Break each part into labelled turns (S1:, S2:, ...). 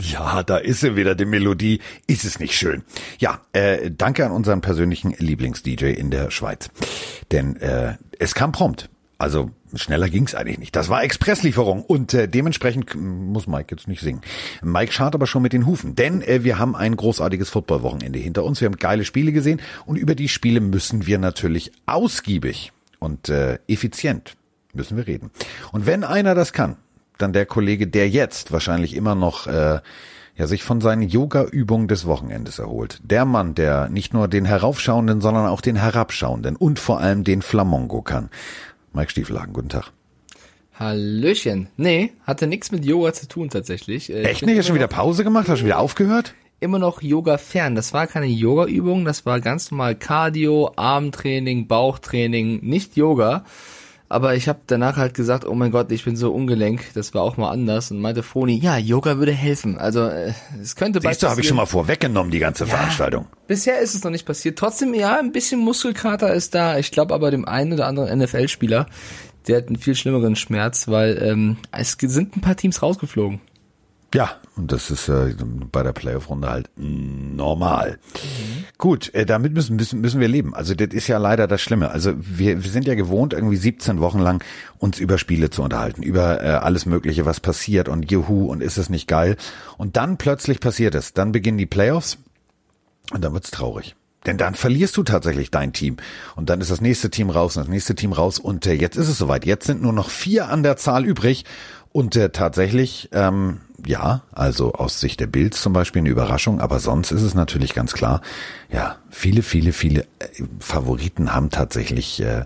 S1: Ja, da ist sie wieder, die Melodie. Ist es nicht schön? Ja, äh, danke an unseren persönlichen Lieblings-DJ in der Schweiz. Denn äh, es kam prompt. Also schneller ging's eigentlich nicht. Das war Expresslieferung und äh, dementsprechend muss Mike jetzt nicht singen. Mike schart aber schon mit den Hufen, denn äh, wir haben ein großartiges Footballwochenende hinter uns. Wir haben geile Spiele gesehen und über die Spiele müssen wir natürlich ausgiebig und äh, effizient müssen wir reden. Und wenn einer das kann, dann der Kollege, der jetzt wahrscheinlich immer noch äh, ja sich von seinen Yoga-Übungen des Wochenendes erholt. Der Mann, der nicht nur den heraufschauenden, sondern auch den herabschauenden und vor allem den Flamongo kann. Mike Stiefelhagen, guten Tag.
S2: Hallöchen. Nee, hatte nichts mit Yoga zu tun tatsächlich. Äh,
S1: Echt nicht? Hast du schon wieder Pause gemacht? Hast du schon wieder aufgehört?
S2: Immer noch Yoga fern. Das war keine Yoga-Übung, das war ganz normal Cardio, Armtraining, Bauchtraining, nicht Yoga. Aber ich habe danach halt gesagt, oh mein Gott, ich bin so ungelenk, das war auch mal anders. Und meinte Foni, ja, Yoga würde helfen. Also äh, es könnte
S1: Siehst du, habe ich schon mal vorweggenommen, die ganze ja, Veranstaltung.
S2: Bisher ist es noch nicht passiert. Trotzdem, ja, ein bisschen Muskelkater ist da. Ich glaube aber dem einen oder anderen NFL-Spieler, der hat einen viel schlimmeren Schmerz, weil ähm, es sind ein paar Teams rausgeflogen.
S1: Ja, und das ist äh, bei der Playoff-Runde halt normal. Mhm. Gut, äh, damit müssen, müssen, müssen wir leben. Also das ist ja leider das Schlimme. Also wir, wir sind ja gewohnt, irgendwie 17 Wochen lang uns über Spiele zu unterhalten, über äh, alles Mögliche, was passiert und juhu und ist es nicht geil. Und dann plötzlich passiert es. Dann beginnen die Playoffs und dann wird's traurig. Denn dann verlierst du tatsächlich dein Team. Und dann ist das nächste Team raus und das nächste Team raus. Und äh, jetzt ist es soweit. Jetzt sind nur noch vier an der Zahl übrig. Und äh, tatsächlich, ähm, ja, also aus Sicht der Bilds zum Beispiel eine Überraschung, aber sonst ist es natürlich ganz klar, ja, viele, viele, viele äh, Favoriten haben tatsächlich äh,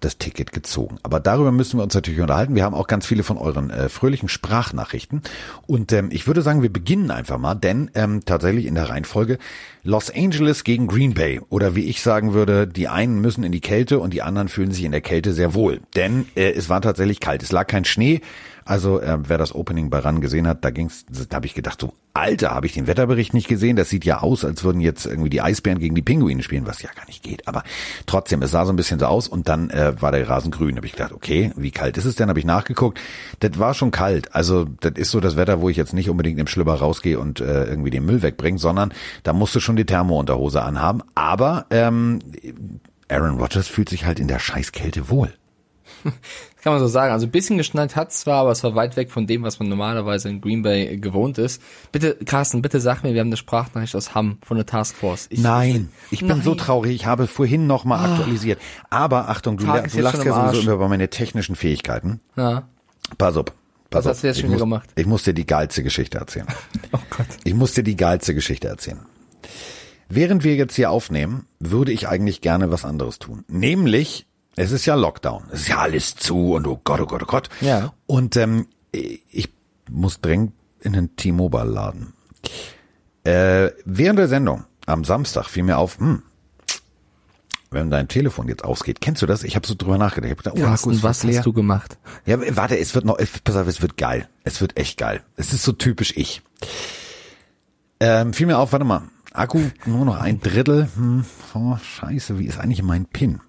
S1: das Ticket gezogen. Aber darüber müssen wir uns natürlich unterhalten. Wir haben auch ganz viele von euren äh, fröhlichen Sprachnachrichten. Und ähm, ich würde sagen, wir beginnen einfach mal, denn ähm, tatsächlich in der Reihenfolge Los Angeles gegen Green Bay. Oder wie ich sagen würde, die einen müssen in die Kälte und die anderen fühlen sich in der Kälte sehr wohl. Denn äh, es war tatsächlich kalt. Es lag kein Schnee. Also äh, wer das Opening bei RAN gesehen hat, da ging's, da habe ich gedacht, so Alter, habe ich den Wetterbericht nicht gesehen? Das sieht ja aus, als würden jetzt irgendwie die Eisbären gegen die Pinguine spielen, was ja gar nicht geht. Aber trotzdem, es sah so ein bisschen so aus und dann äh, war der Rasen grün. Habe ich gedacht, okay, wie kalt ist es denn? Habe ich nachgeguckt. Das war schon kalt. Also das ist so das Wetter, wo ich jetzt nicht unbedingt im Schlüpper rausgehe und äh, irgendwie den Müll wegbringe, sondern da musst du schon die Thermounterhose anhaben. Aber ähm, Aaron Rodgers fühlt sich halt in der Scheißkälte wohl.
S2: Kann man so sagen. Also ein bisschen geschneit hat zwar, aber es war weit weg von dem, was man normalerweise in Green Bay gewohnt ist. Bitte, Carsten, bitte sag mir, wir haben eine Sprachnachricht aus Hamm von der Taskforce.
S1: Ich, Nein, ich bin Nein. so traurig. Ich habe vorhin noch mal ah. aktualisiert. Aber Achtung, du, du lachst ja sowieso über meine technischen Fähigkeiten. Ja. Pass auf. Pass
S2: Was auf. hast du jetzt schon
S1: muss,
S2: gemacht?
S1: Ich muss dir die geilste Geschichte erzählen. oh Gott. Ich muss dir die geilste Geschichte erzählen. Während wir jetzt hier aufnehmen, würde ich eigentlich gerne was anderes tun. Nämlich es ist ja Lockdown. Es ist ja alles zu und oh Gott, oh Gott, oh Gott.
S2: Ja.
S1: Und ähm, ich muss dringend in den T-Mobile-Laden. Äh, während der Sendung am Samstag fiel mir auf, hm, wenn dein Telefon jetzt ausgeht, kennst du das? Ich habe so drüber nachgedacht. Ich hab gedacht,
S2: oh, Carsten, was hast du gemacht?
S1: Ja, warte, es wird noch, pass auf, es wird geil. Es wird echt geil. Es ist so typisch ich. Ähm, fiel mir auf, warte mal, Akku nur noch ein Drittel. Hm, oh, scheiße, wie ist eigentlich mein PIN?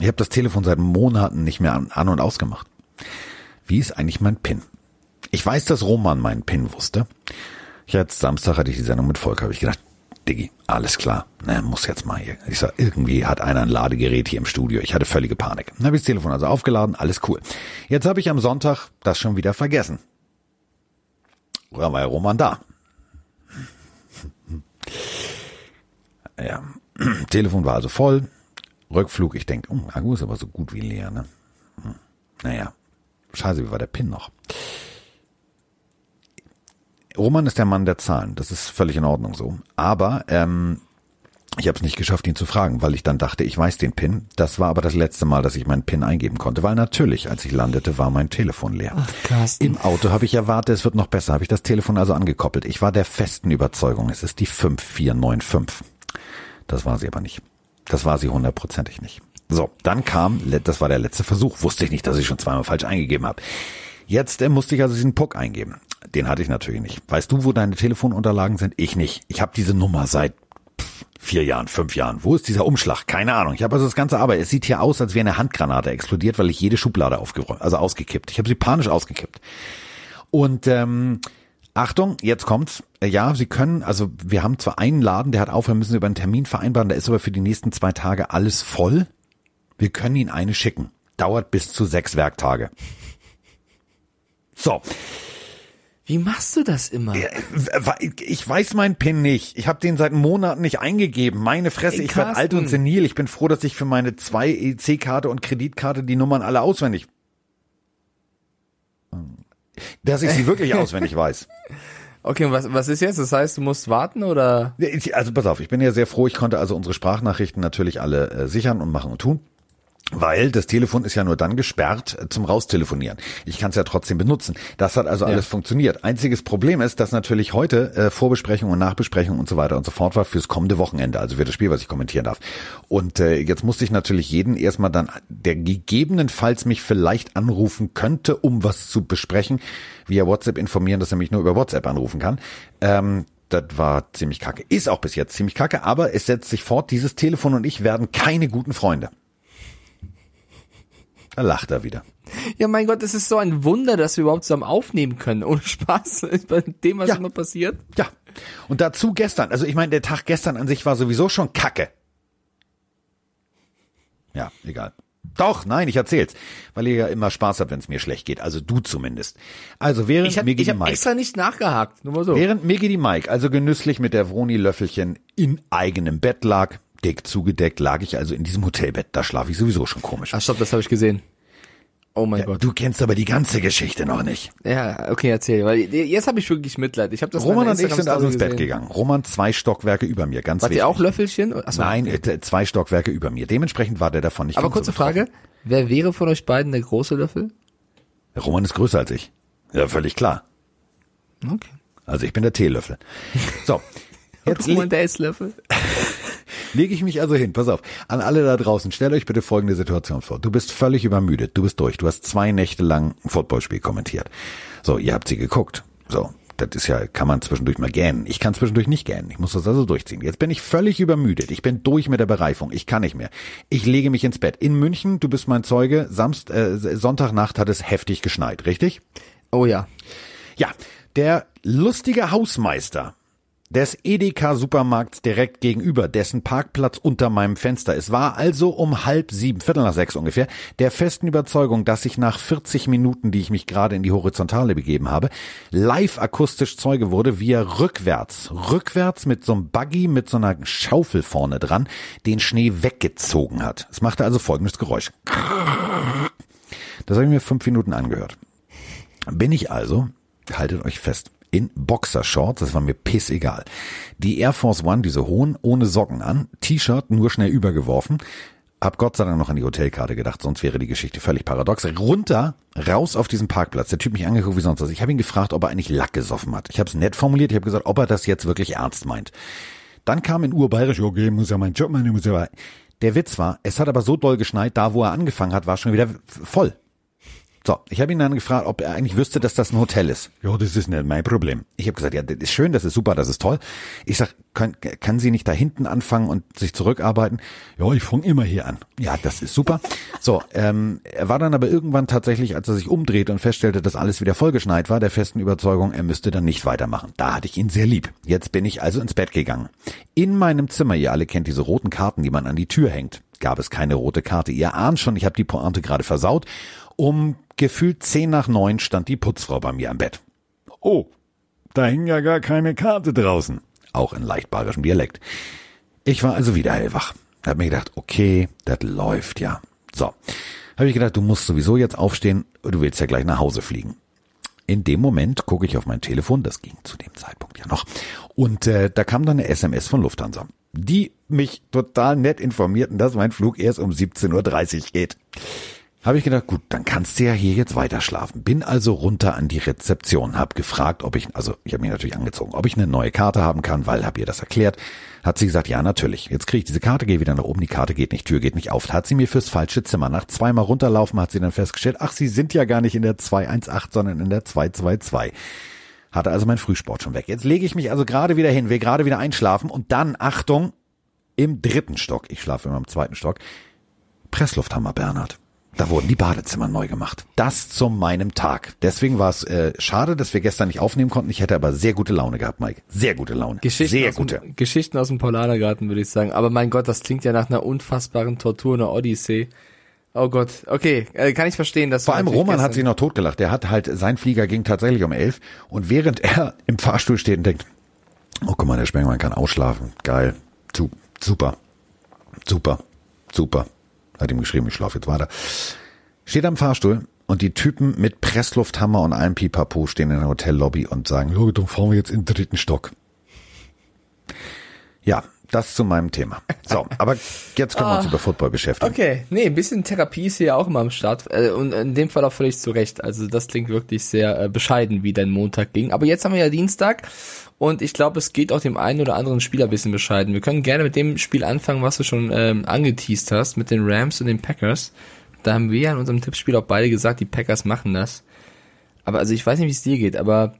S1: Ich habe das Telefon seit Monaten nicht mehr an, und ausgemacht. Wie ist eigentlich mein PIN? Ich weiß, dass Roman meinen PIN wusste. Hatte Samstag hatte ich die Sendung mit Volker, habe ich gedacht, Diggi, alles klar, ne, muss jetzt mal hier. Ich sag, irgendwie hat einer ein Ladegerät hier im Studio. Ich hatte völlige Panik. Dann habe ich das Telefon also aufgeladen, alles cool. Jetzt habe ich am Sonntag das schon wieder vergessen. Oder war ja Roman da? Ja, Telefon war also voll. Rückflug, ich denke, oh, Akku ist aber so gut wie leer, ne? Hm. Naja, scheiße, wie war der Pin noch? Roman ist der Mann der Zahlen, das ist völlig in Ordnung so. Aber ähm, ich habe es nicht geschafft, ihn zu fragen, weil ich dann dachte, ich weiß den PIN. Das war aber das letzte Mal, dass ich meinen PIN eingeben konnte, weil natürlich, als ich landete, war mein Telefon leer. Ach, Im Auto habe ich erwartet, es wird noch besser, habe ich das Telefon also angekoppelt. Ich war der festen Überzeugung, es ist die 5495. Das war sie aber nicht. Das war sie hundertprozentig nicht. So, dann kam, das war der letzte Versuch, wusste ich nicht, dass ich schon zweimal falsch eingegeben habe. Jetzt äh, musste ich also diesen Puck eingeben. Den hatte ich natürlich nicht. Weißt du, wo deine Telefonunterlagen sind? Ich nicht. Ich habe diese Nummer seit pff, vier Jahren, fünf Jahren. Wo ist dieser Umschlag? Keine Ahnung. Ich habe also das ganze Arbeit. Es sieht hier aus, als wäre eine Handgranate explodiert, weil ich jede Schublade aufgeräumt, also ausgekippt. Ich habe sie panisch ausgekippt. Und ähm, Achtung, jetzt kommt's. Äh, Ja, Sie können, also wir haben zwar einen Laden, der hat auf, wir müssen über einen Termin vereinbaren, da ist aber für die nächsten zwei Tage alles voll. Wir können Ihnen eine schicken. Dauert bis zu sechs Werktage. So,
S2: Wie machst du das immer?
S1: ich weiß meinen PIN nicht. Ich habe den seit Monaten nicht eingegeben. Meine Fresse,
S2: Ey,
S1: ich werde alt und senil. Ich bin froh, dass ich für meine zwei EC-Karte und Kreditkarte die Nummern alle auswendig. Dass ich sie wirklich auswendig weiß.
S2: Okay, was, was ist jetzt? Das heißt, du musst warten oder?
S1: Also pass auf, ich bin ja sehr froh, ich konnte also unsere Sprachnachrichten natürlich alle äh, sichern und machen und tun. Weil das Telefon ist ja nur dann gesperrt zum Raustelefonieren. Ich kann es ja trotzdem benutzen. Das hat also alles funktioniert. Einziges Problem ist, dass natürlich heute äh, Vorbesprechung und Nachbesprechung und so weiter und so fort war fürs kommende Wochenende, also für das Spiel, was ich kommentieren darf. Und äh, jetzt musste ich natürlich jeden erstmal dann, der gegebenenfalls mich vielleicht anrufen könnte, um was zu besprechen, via WhatsApp informieren, dass er mich nur über WhatsApp anrufen kann. Ähm, das war ziemlich kacke. Ist auch bis jetzt ziemlich kacke, aber es setzt sich fort, dieses Telefon und ich werden keine guten Freunde. Da lacht er wieder.
S2: Ja, mein Gott, es ist so ein Wunder, dass wir überhaupt zusammen aufnehmen können. Ohne Spaß. Bei dem, was
S1: Ja.
S2: immer passiert.
S1: Ja. Und dazu gestern, also ich meine, der Tag gestern an sich war sowieso schon kacke. Ja, egal. Doch, nein, ich erzähl's. Weil ihr ja immer Spaß habt, wenn es mir schlecht geht. Also du zumindest. Also während
S2: Ich habe
S1: Migi
S2: ich hab
S1: Mike,
S2: extra nicht nachgehakt. Nur mal so.
S1: während Migi die Mike also genüsslich mit der Vroni-Löffelchen in eigenem Bett lag, dick zugedeckt, lag ich also in diesem Hotelbett. Da schlafe ich sowieso schon komisch.
S2: Ach, stopp, das habe ich gesehen. Oh mein Gott.
S1: Du kennst aber die ganze Geschichte noch nicht.
S2: Ja, okay, erzähl. Weil jetzt habe ich wirklich Mitleid. Ich habe das
S1: Roman und ich sind also ins Bett gegangen. Roman zwei Stockwerke über mir, ganz
S2: Wart
S1: wichtig.
S2: ihr auch Löffelchen? Achso,
S1: Nein, äh, zwei Stockwerke über mir. Dementsprechend war der davon nicht
S2: Aber kurze
S1: so.
S2: Frage. Wer wäre von euch beiden der große Löffel?
S1: Roman ist größer als ich. Ja, völlig klar.
S2: Okay.
S1: Also ich bin der Teelöffel. So. Jetzt
S2: Roman der Esslöffel.
S1: Lege ich mich also hin. Pass auf. An alle da draußen, stellt euch bitte folgende Situation vor. Du bist völlig übermüdet. Du bist durch. Du hast zwei Nächte lang ein Footballspiel kommentiert. So, ihr habt sie geguckt. So. Das ist ja, kann man zwischendurch mal gähnen. Ich kann zwischendurch nicht gähnen. Ich muss das also durchziehen. Jetzt bin ich völlig übermüdet. Ich bin durch mit der Bereifung. Ich kann nicht mehr. Ich lege mich ins Bett. In München, du bist mein Zeuge, Samst, äh, Sonntagnacht hat es heftig geschneit, richtig?
S2: Oh ja.
S1: Ja, der lustige Hausmeister des Edeka Supermarkts direkt gegenüber, dessen Parkplatz unter meinem Fenster ist, war also um halb sieben, Viertel nach sechs ungefähr, der festen Überzeugung, dass ich nach 40 Minuten, die ich mich gerade in die Horizontale begeben habe, live akustisch Zeuge wurde, wie er rückwärts, rückwärts mit so einem Buggy, mit so einer Schaufel vorne dran, den Schnee weggezogen hat. Es machte also folgendes Geräusch. Das habe ich mir fünf Minuten angehört. Bin ich also, haltet euch fest, in Boxershorts, das war mir pissegal. Die Air Force One, diese hohen, ohne Socken an, T-Shirt nur schnell übergeworfen, hab Gott sei Dank noch an die Hotelkarte gedacht, sonst wäre die Geschichte völlig paradox. Runter, raus auf diesen Parkplatz. Der Typ mich angeguckt wie sonst was. Ich habe ihn gefragt, ob er eigentlich Lack gesoffen hat. Ich habe es nett formuliert, ich habe gesagt, ob er das jetzt wirklich ernst meint. Dann kam in Urbayerisch, okay, muss ja mein Job machen, muss ja. Der Witz war, es hat aber so doll geschneit, da wo er angefangen hat, war schon wieder voll. So, ich habe ihn dann gefragt, ob er eigentlich wüsste, dass das ein Hotel ist. Ja, das ist nicht mein Problem. Ich habe gesagt, ja, das ist schön, das ist super, das ist toll. Ich sag, können, kann sie nicht da hinten anfangen und sich zurückarbeiten? Ja, ich fange immer hier an. Ja, das ist super. So, ähm, er war dann aber irgendwann tatsächlich, als er sich umdrehte und feststellte, dass alles wieder vollgeschneit war, der festen Überzeugung, er müsste dann nicht weitermachen. Da hatte ich ihn sehr lieb. Jetzt bin ich also ins Bett gegangen. In meinem Zimmer, ihr alle kennt diese roten Karten, die man an die Tür hängt, gab es keine rote Karte. Ihr ahnt schon, ich habe die Pointe gerade versaut. Um gefühlt zehn nach neun stand die Putzfrau bei mir am Bett. Oh, da hing ja gar keine Karte draußen. Auch in leicht bayerischem Dialekt. Ich war also wieder hellwach. Hab mir gedacht, okay, das läuft ja. So. Habe ich gedacht, du musst sowieso jetzt aufstehen, du willst ja gleich nach Hause fliegen. In dem Moment gucke ich auf mein Telefon, das ging zu dem Zeitpunkt ja noch, und äh, da kam dann eine SMS von Lufthansa, die mich total nett informierten, dass mein Flug erst um 17.30 Uhr geht. Habe ich gedacht, gut, dann kannst du ja hier jetzt weiter schlafen. Bin also runter an die Rezeption, hab gefragt, ob ich, also ich habe mich natürlich angezogen, ob ich eine neue Karte haben kann, weil hab ihr das erklärt. Hat sie gesagt, ja natürlich. Jetzt kriege ich diese Karte, gehe wieder nach oben, die Karte geht nicht, Tür geht nicht auf. Hat sie mir fürs falsche Zimmer. Nach zweimal runterlaufen hat sie dann festgestellt, ach, sie sind ja gar nicht in der 218, sondern in der 222. Hatte also mein Frühsport schon weg. Jetzt lege ich mich also gerade wieder hin, will gerade wieder einschlafen und dann, Achtung, im dritten Stock, ich schlafe immer im zweiten Stock, Presslufthammer Bernhard. Da wurden die Badezimmer neu gemacht. Das zu meinem Tag. Deswegen war es äh, schade, dass wir gestern nicht aufnehmen konnten. Ich hätte aber sehr gute Laune gehabt, Mike. Sehr gute Laune.
S2: Geschichten
S1: sehr
S2: aus
S1: gute.
S2: Dem, Geschichten aus dem Paulanergarten, würde ich sagen. Aber mein Gott, das klingt ja nach einer unfassbaren Tortur, einer Odyssee. Oh Gott, okay, äh, kann ich verstehen, dass
S1: Vor allem Roman hat sich noch totgelacht. Der hat halt, sein Flieger ging tatsächlich um elf und während er im Fahrstuhl steht und denkt, oh guck mal, der Spengmann kann ausschlafen. Geil. Su- Super. Super. Super. Hat ihm geschrieben, ich schlafe jetzt weiter. Steht am Fahrstuhl und die Typen mit Presslufthammer und allem Pipapo stehen in der Hotellobby und sagen, ja, dann fahren wir jetzt in den dritten Stock. Ja, das zu meinem Thema. So, aber jetzt können wir uns über Football beschäftigen.
S2: Okay, nee, ein bisschen Therapie ist hier auch immer am Start. Äh, und in dem Fall auch völlig zu Recht. Also das klingt wirklich sehr äh, bescheiden, wie dein Montag ging. Aber jetzt haben wir ja Dienstag und ich glaube, es geht auch dem einen oder anderen Spieler ein bisschen bescheiden. Wir können gerne mit dem Spiel anfangen, was du schon ähm, angeteased hast, mit den Rams und den Packers. Da haben wir ja in unserem Tippspiel auch beide gesagt, die Packers machen das. Aber also ich weiß nicht, wie es dir geht, aber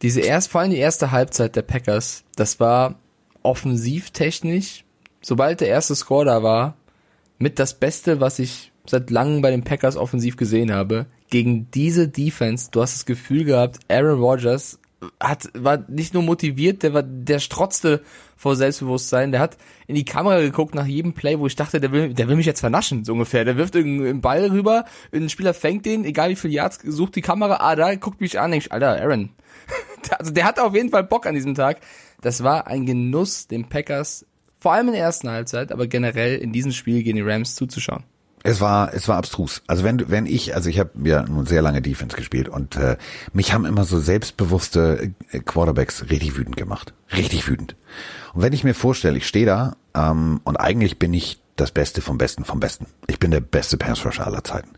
S2: diese erst, vor allem die erste Halbzeit der Packers, das war offensivtechnisch, sobald der erste Score da war, mit das Beste, was ich seit langem bei den Packers offensiv gesehen habe. Gegen diese Defense, du hast das Gefühl gehabt, Aaron Rodgers hat, war nicht nur motiviert, der war, der strotzte vor Selbstbewusstsein, der hat in die Kamera geguckt nach jedem Play, wo ich dachte, der will, der will mich jetzt vernaschen, so ungefähr. Der wirft irgendeinen Ball rüber, ein Spieler fängt den, egal wie viel Yards, sucht die Kamera, ah, da guckt mich an, denk ich, Alter, Aaron. Also der hatte auf jeden Fall Bock an diesem Tag. Das war ein Genuss, den Packers, vor allem in der ersten Halbzeit, aber generell in diesem Spiel gegen die Rams zuzuschauen.
S1: Es war, es war abstrus. Also wenn, wenn ich, also ich habe ja nun sehr lange Defense gespielt und äh, mich haben immer so selbstbewusste äh, Quarterbacks richtig wütend gemacht. Richtig wütend. Und wenn ich mir vorstelle, ich stehe da ähm, und eigentlich bin ich das Beste vom Besten vom Besten. Ich bin der beste Passrusher aller Zeiten.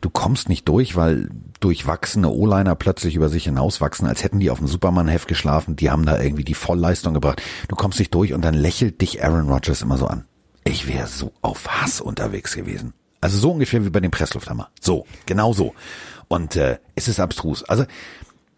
S1: Du kommst nicht durch, weil durchwachsene O-Liner plötzlich über sich hinauswachsen, als hätten die auf dem Superman-Heft geschlafen. Die haben da irgendwie die Vollleistung gebracht. Du kommst nicht durch und dann lächelt dich Aaron Rodgers immer so an. Ich wäre so auf Hass unterwegs gewesen. Also so ungefähr wie bei dem Presslufthammer. So, genau so. Und äh, es ist abstrus. Also,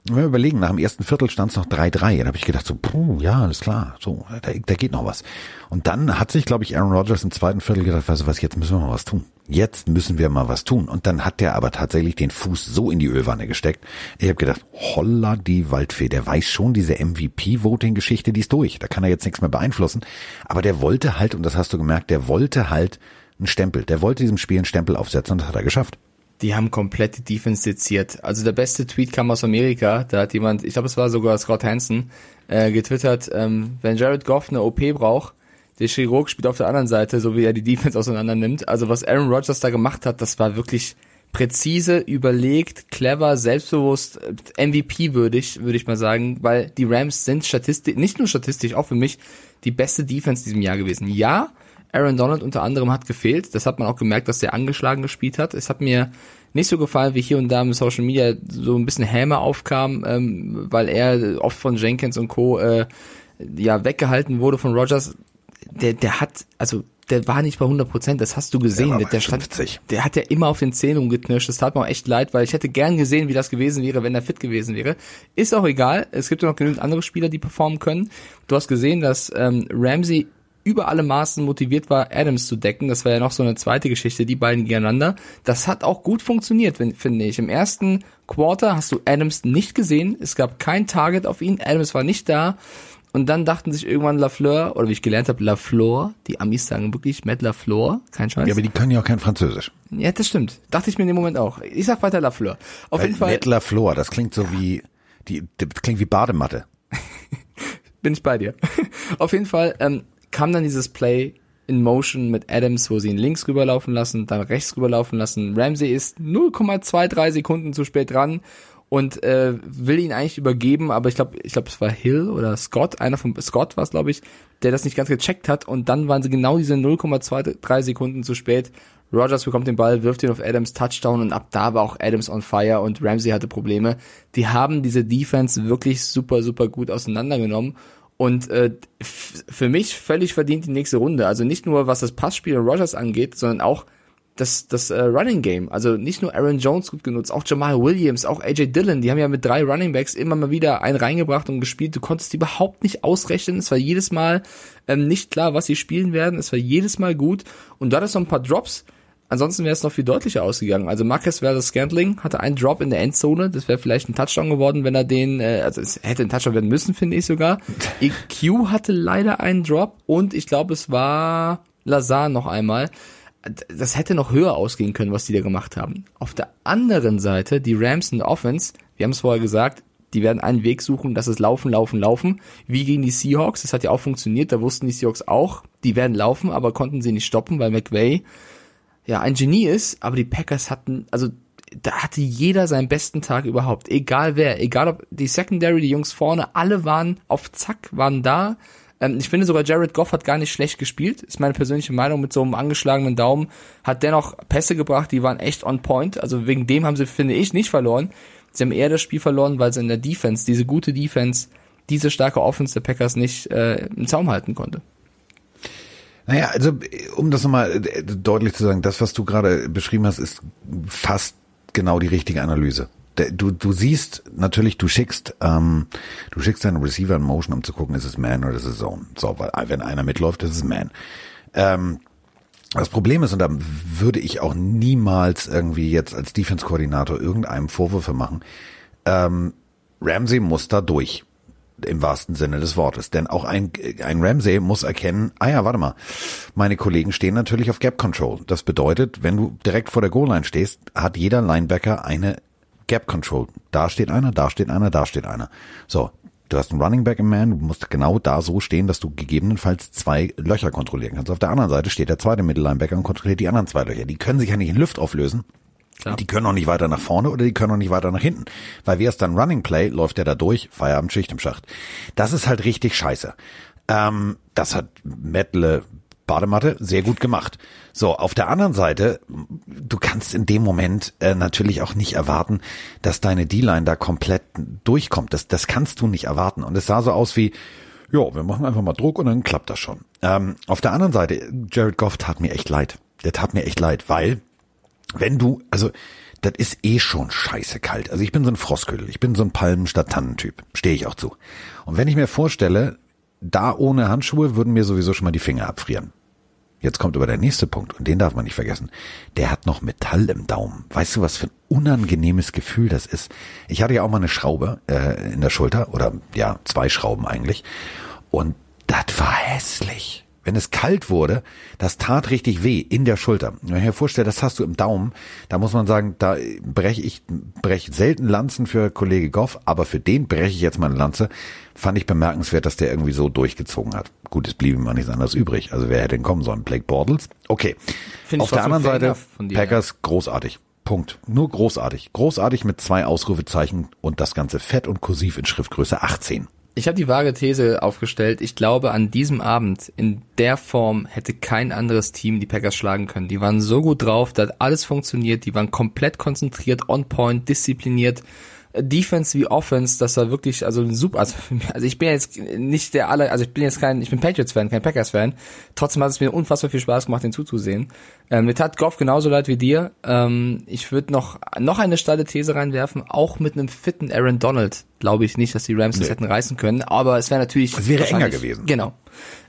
S1: wenn wir überlegen, nach dem ersten Viertel stand es noch 3-3. Dann habe ich gedacht, so, puh, ja, alles klar, so, da, da geht noch was. Und dann hat sich, glaube ich, Aaron Rodgers im zweiten Viertel gedacht, weißt du was, jetzt müssen wir mal was tun. Jetzt müssen wir mal was tun. Und dann hat der aber tatsächlich den Fuß so in die Ölwanne gesteckt. Ich habe gedacht, holla die Waldfee, der weiß schon, diese MVP-Voting-Geschichte, die ist durch. Da kann er jetzt nichts mehr beeinflussen. Aber der wollte halt, und das hast du gemerkt, der wollte halt einen Stempel. Der wollte diesem Spiel einen Stempel aufsetzen und das hat er geschafft.
S2: Die haben komplett die Defense seziert. Also der beste Tweet kam aus Amerika. Da hat jemand, ich glaube es war sogar Scott Hansen, äh, getwittert, ähm, wenn Jared Goff eine OP braucht, der Chirurg spielt auf der anderen Seite, so wie er die Defense auseinander nimmt. Also was Aaron Rodgers da gemacht hat, das war wirklich präzise, überlegt, clever, selbstbewusst, äh, MVP-würdig, würde ich mal sagen, weil die Rams sind statistisch, nicht nur statistisch, auch für mich die beste Defense in diesem Jahr gewesen. Ja, Aaron Donald unter anderem hat gefehlt. Das hat man auch gemerkt, dass der angeschlagen gespielt hat. Es hat mir nicht so gefallen, wie hier und da im Social Media so ein bisschen Häme aufkam, ähm, weil er oft von Jenkins und Co. Äh, ja weggehalten wurde von Rogers. Der, der hat, also der war nicht bei 100 Prozent, das hast du gesehen. Der,
S1: bei
S2: der, stand,
S1: 50.
S2: der hat ja immer auf den Zähnen rumgeknirscht. Das tat mir auch echt leid, weil ich hätte gern gesehen, wie das gewesen wäre, wenn er fit gewesen wäre. Ist auch egal. Es gibt ja noch genügend andere Spieler, die performen können. Du hast gesehen, dass ähm, Ramsey über alle Maßen motiviert war, Adams zu decken. Das war ja noch so eine zweite Geschichte, die beiden gegeneinander. Das hat auch gut funktioniert, finde ich. Im ersten Quarter hast du Adams nicht gesehen. Es gab kein Target auf ihn. Adams war nicht da. Und dann dachten sich irgendwann Lafleur, oder wie ich gelernt habe, Lafleur, die Amis sagen wirklich Matt Lafleur, kein Scheiß.
S1: Ja, aber die können ja auch kein Französisch.
S2: Ja, das stimmt. Dachte ich mir in dem Moment auch. Ich sag weiter Lafleur. Auf jeden Fall
S1: Nettler Flor, das klingt so wie, die, das klingt wie Badematte.
S2: bin ich bei dir. Auf jeden Fall ähm, kam dann dieses Play in Motion mit Adams, wo sie ihn links rüberlaufen lassen, dann rechts rüberlaufen lassen. Ramsey ist 0,23 Sekunden zu spät dran und äh, will ihn eigentlich übergeben, aber ich glaube, ich glaube, es war Hill oder Scott, einer von Scott war es, glaube ich, der das nicht ganz gecheckt hat und dann waren sie genau diese 0,23 Sekunden zu spät. Rogers bekommt den Ball, wirft ihn auf Adams Touchdown und ab da war auch Adams on fire und Ramsey hatte Probleme. Die haben diese Defense wirklich super, super gut auseinandergenommen und äh, für mich völlig verdient die nächste Runde. Also nicht nur was das Passspiel Rogers angeht, sondern auch das, das äh, Running Game. Also nicht nur Aaron Jones gut genutzt, auch Jamal Williams, auch AJ Dillon, die haben ja mit drei Running Backs immer mal wieder einen reingebracht und gespielt. Du konntest die überhaupt nicht ausrechnen. Es war jedes Mal ähm, nicht klar, was sie spielen werden. Es war jedes Mal gut. Und da ist noch ein paar Drops. Ansonsten wäre es noch viel deutlicher ausgegangen. Also Marcus versus Scantling hatte einen Drop in der Endzone. Das wäre vielleicht ein Touchdown geworden, wenn er den, äh, also es hätte ein Touchdown werden müssen, finde ich sogar. EQ hatte leider einen Drop und ich glaube, es war Lazar noch einmal das hätte noch höher ausgehen können, was die da gemacht haben. Auf der anderen Seite, die Rams in der Offense, wir haben es vorher gesagt, die werden einen Weg suchen, dass es laufen, laufen, laufen. Wie gegen die Seahawks, das hat ja auch funktioniert, da wussten die Seahawks auch, die werden laufen, aber konnten sie nicht stoppen, weil McVay ja ein Genie ist, aber die Packers hatten, also da hatte jeder seinen besten Tag überhaupt, egal wer, egal ob die Secondary, die Jungs vorne, alle waren auf Zack, waren da, ähm, ich finde sogar Jared Goff hat gar nicht schlecht gespielt, ist meine persönliche Meinung. Mit so einem angeschlagenen Daumen, hat dennoch Pässe gebracht, die waren echt on point, also wegen dem haben sie, finde ich, nicht verloren. Sie haben eher das Spiel verloren, weil sie in der Defense, diese gute Defense, diese starke Offense der Packers nicht äh, im Zaum halten konnte.
S1: Naja, also um das nochmal äh, deutlich zu sagen, das, was du gerade beschrieben hast, ist fast genau die richtige Analyse du, du siehst natürlich, du schickst, ähm, du schickst deinen Receiver in Motion, um zu gucken, ist es Man oder ist es Zone. So, weil wenn einer mitläuft, ist es Man. Ähm, das Problem ist, und da würde ich auch niemals irgendwie jetzt als Defense-Koordinator irgendeinem Vorwürfe machen, ähm, Ramsey muss da durch. Im wahrsten Sinne des Wortes. Denn auch ein, ein Ramsey muss erkennen, ah ja, warte mal, meine Kollegen stehen natürlich auf Gap Control. Das bedeutet, wenn du direkt vor der Goal-Line stehst, hat jeder Linebacker eine Gap Control. Da steht einer, da steht einer, da steht einer. So, du hast einen Running Back im Man, du musst genau da so stehen, dass du gegebenenfalls zwei Löcher kontrollieren kannst. Auf der anderen Seite steht der zweite Mittellinebacker und kontrolliert die anderen zwei Löcher. Die können sich ja nicht in Luft auflösen. Klar. Die können auch nicht weiter nach vorne oder die können auch nicht weiter nach hinten. Weil wie es dann Running Play, läuft der da durch, Feierabend, Schicht im Schacht. Das ist halt richtig scheiße. Ähm, das hat Mettle Badematte, sehr gut gemacht. So, auf der anderen Seite, du kannst in dem Moment äh, natürlich auch nicht erwarten, dass deine D-Line da komplett durchkommt. Das, das kannst du nicht erwarten. Und es sah so aus wie, ja, wir machen einfach mal Druck und dann klappt das schon. Ähm, auf der anderen Seite, Jared Goff tat mir echt leid. Der tat mir echt leid, weil wenn du, also das ist eh schon scheiße kalt. Also ich bin so ein Frostködel, ich bin so ein Palmen statt Tannentyp, stehe ich auch zu. Und wenn ich mir vorstelle, da ohne Handschuhe würden mir sowieso schon mal die Finger abfrieren. Jetzt kommt aber der nächste Punkt und den darf man nicht vergessen. Der hat noch Metall im Daumen. Weißt du, was für ein unangenehmes Gefühl das ist? Ich hatte ja auch mal eine Schraube äh, in der Schulter oder ja, zwei Schrauben eigentlich. Und das war hässlich wenn es kalt wurde, das tat richtig weh in der Schulter. Wenn ich mir vorstelle, das hast du im Daumen, da muss man sagen, da breche ich breche selten Lanzen für Kollege Goff, aber für den breche ich jetzt mal eine Lanze. Fand ich bemerkenswert, dass der irgendwie so durchgezogen hat. Gut, es blieb ihm mal nichts anderes übrig. Also wer hätte denn kommen sollen? Blake Bortles? Okay. Find Auf der anderen Seite, dir, Packers ja. großartig. Punkt. Nur großartig. Großartig mit zwei Ausrufezeichen und das Ganze fett und kursiv in Schriftgröße 18.
S2: Ich habe die vage These aufgestellt. Ich glaube, an diesem Abend in der Form hätte kein anderes Team die Packers schlagen können. Die waren so gut drauf, da hat alles funktioniert. Die waren komplett konzentriert, on point, diszipliniert. Defense wie Offense, das war wirklich also super. Also, also ich bin jetzt nicht der aller, also ich bin jetzt kein, ich bin Patriots-Fan, kein Packers-Fan. Trotzdem hat es mir unfassbar viel Spaß gemacht, den zuzusehen. Ähm, mir tat Goff genauso leid wie dir. Ähm, ich würde noch noch eine steile These reinwerfen, auch mit einem fitten Aaron Donald glaube ich nicht, dass die Rams nee. das hätten reißen können. Aber es wäre natürlich.
S1: Es wäre enger gewesen.
S2: Genau.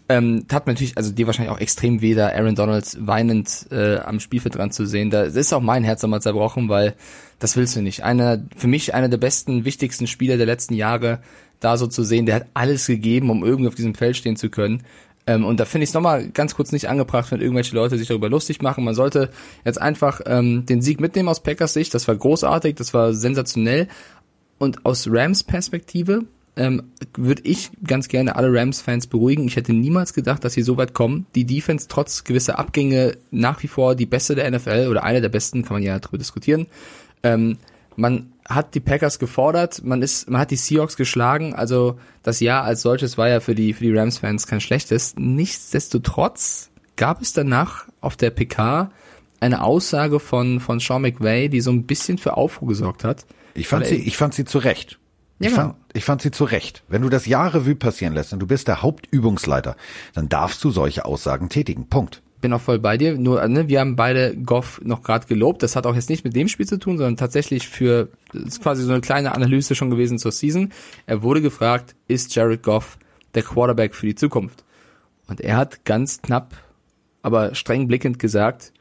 S2: Ähm, tat mir natürlich, also dir wahrscheinlich auch extrem weh, da Aaron Donalds weinend äh, am Spielfeld dran zu sehen. Da ist auch mein Herz nochmal zerbrochen, weil das willst du nicht. Einer, für mich einer der besten, wichtigsten Spieler der letzten Jahre, da so zu sehen, der hat alles gegeben, um irgendwie auf diesem Feld stehen zu können. Ähm, und da finde ich es nochmal ganz kurz nicht angebracht, wenn irgendwelche Leute sich darüber lustig machen. Man sollte jetzt einfach ähm, den Sieg mitnehmen aus Packers Sicht. Das war großartig, das war sensationell. Und aus Rams Perspektive ähm, würde ich ganz gerne alle Rams-Fans beruhigen. Ich hätte niemals gedacht, dass sie so weit kommen. Die Defense trotz gewisser Abgänge nach wie vor die beste der NFL oder eine der besten, kann man ja darüber diskutieren. Ähm, man hat die Packers gefordert, man ist, man hat die Seahawks geschlagen, also das Jahr als solches war ja für die, für die Rams-Fans kein schlechtes. Nichtsdestotrotz gab es danach auf der PK eine Aussage von, von Sean McVay, die so ein bisschen für Aufruhr gesorgt hat.
S1: Ich fand sie, ich fand sie zu Recht. Ja, ich, genau. fand, ich fand sie zu Recht. Wenn du das Jahr Revue passieren lässt und du bist der Hauptübungsleiter, dann darfst du solche Aussagen tätigen. Punkt.
S2: bin auch voll bei dir. Nur, ne, wir haben beide Goff noch gerade gelobt. Das hat auch jetzt nicht mit dem Spiel zu tun, sondern tatsächlich für, das ist quasi so eine kleine Analyse schon gewesen zur Season. Er wurde gefragt, ist Jared Goff der Quarterback für die Zukunft? Und er hat ganz knapp, aber streng blickend gesagt,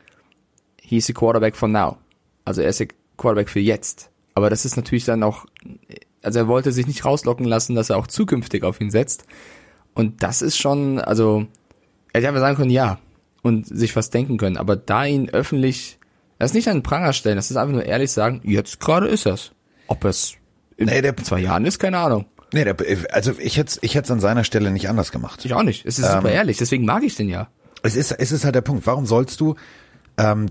S2: he's a quarterback for now. Also er ist der Quarterback für jetzt. Aber das ist natürlich dann auch, also er wollte sich nicht rauslocken lassen, dass er auch zukünftig auf ihn setzt. Und das ist schon, also, er hätte einfach sagen können, ja, und sich was denken können. Aber da ihn öffentlich, das ist nicht an den Pranger stellen, das ist einfach nur ehrlich sagen, jetzt gerade ist es. Ob es in
S1: Nee, der-
S2: zwei Jahren ist, keine Ahnung.
S1: Nee, der, also ich hätte ich hätte es an seiner Stelle nicht anders gemacht.
S2: Ich auch nicht. Es ist
S1: Ähm.
S2: super ehrlich, deswegen mag ich den ja.
S1: Es ist, es ist halt der Punkt. Warum sollst du, ähm,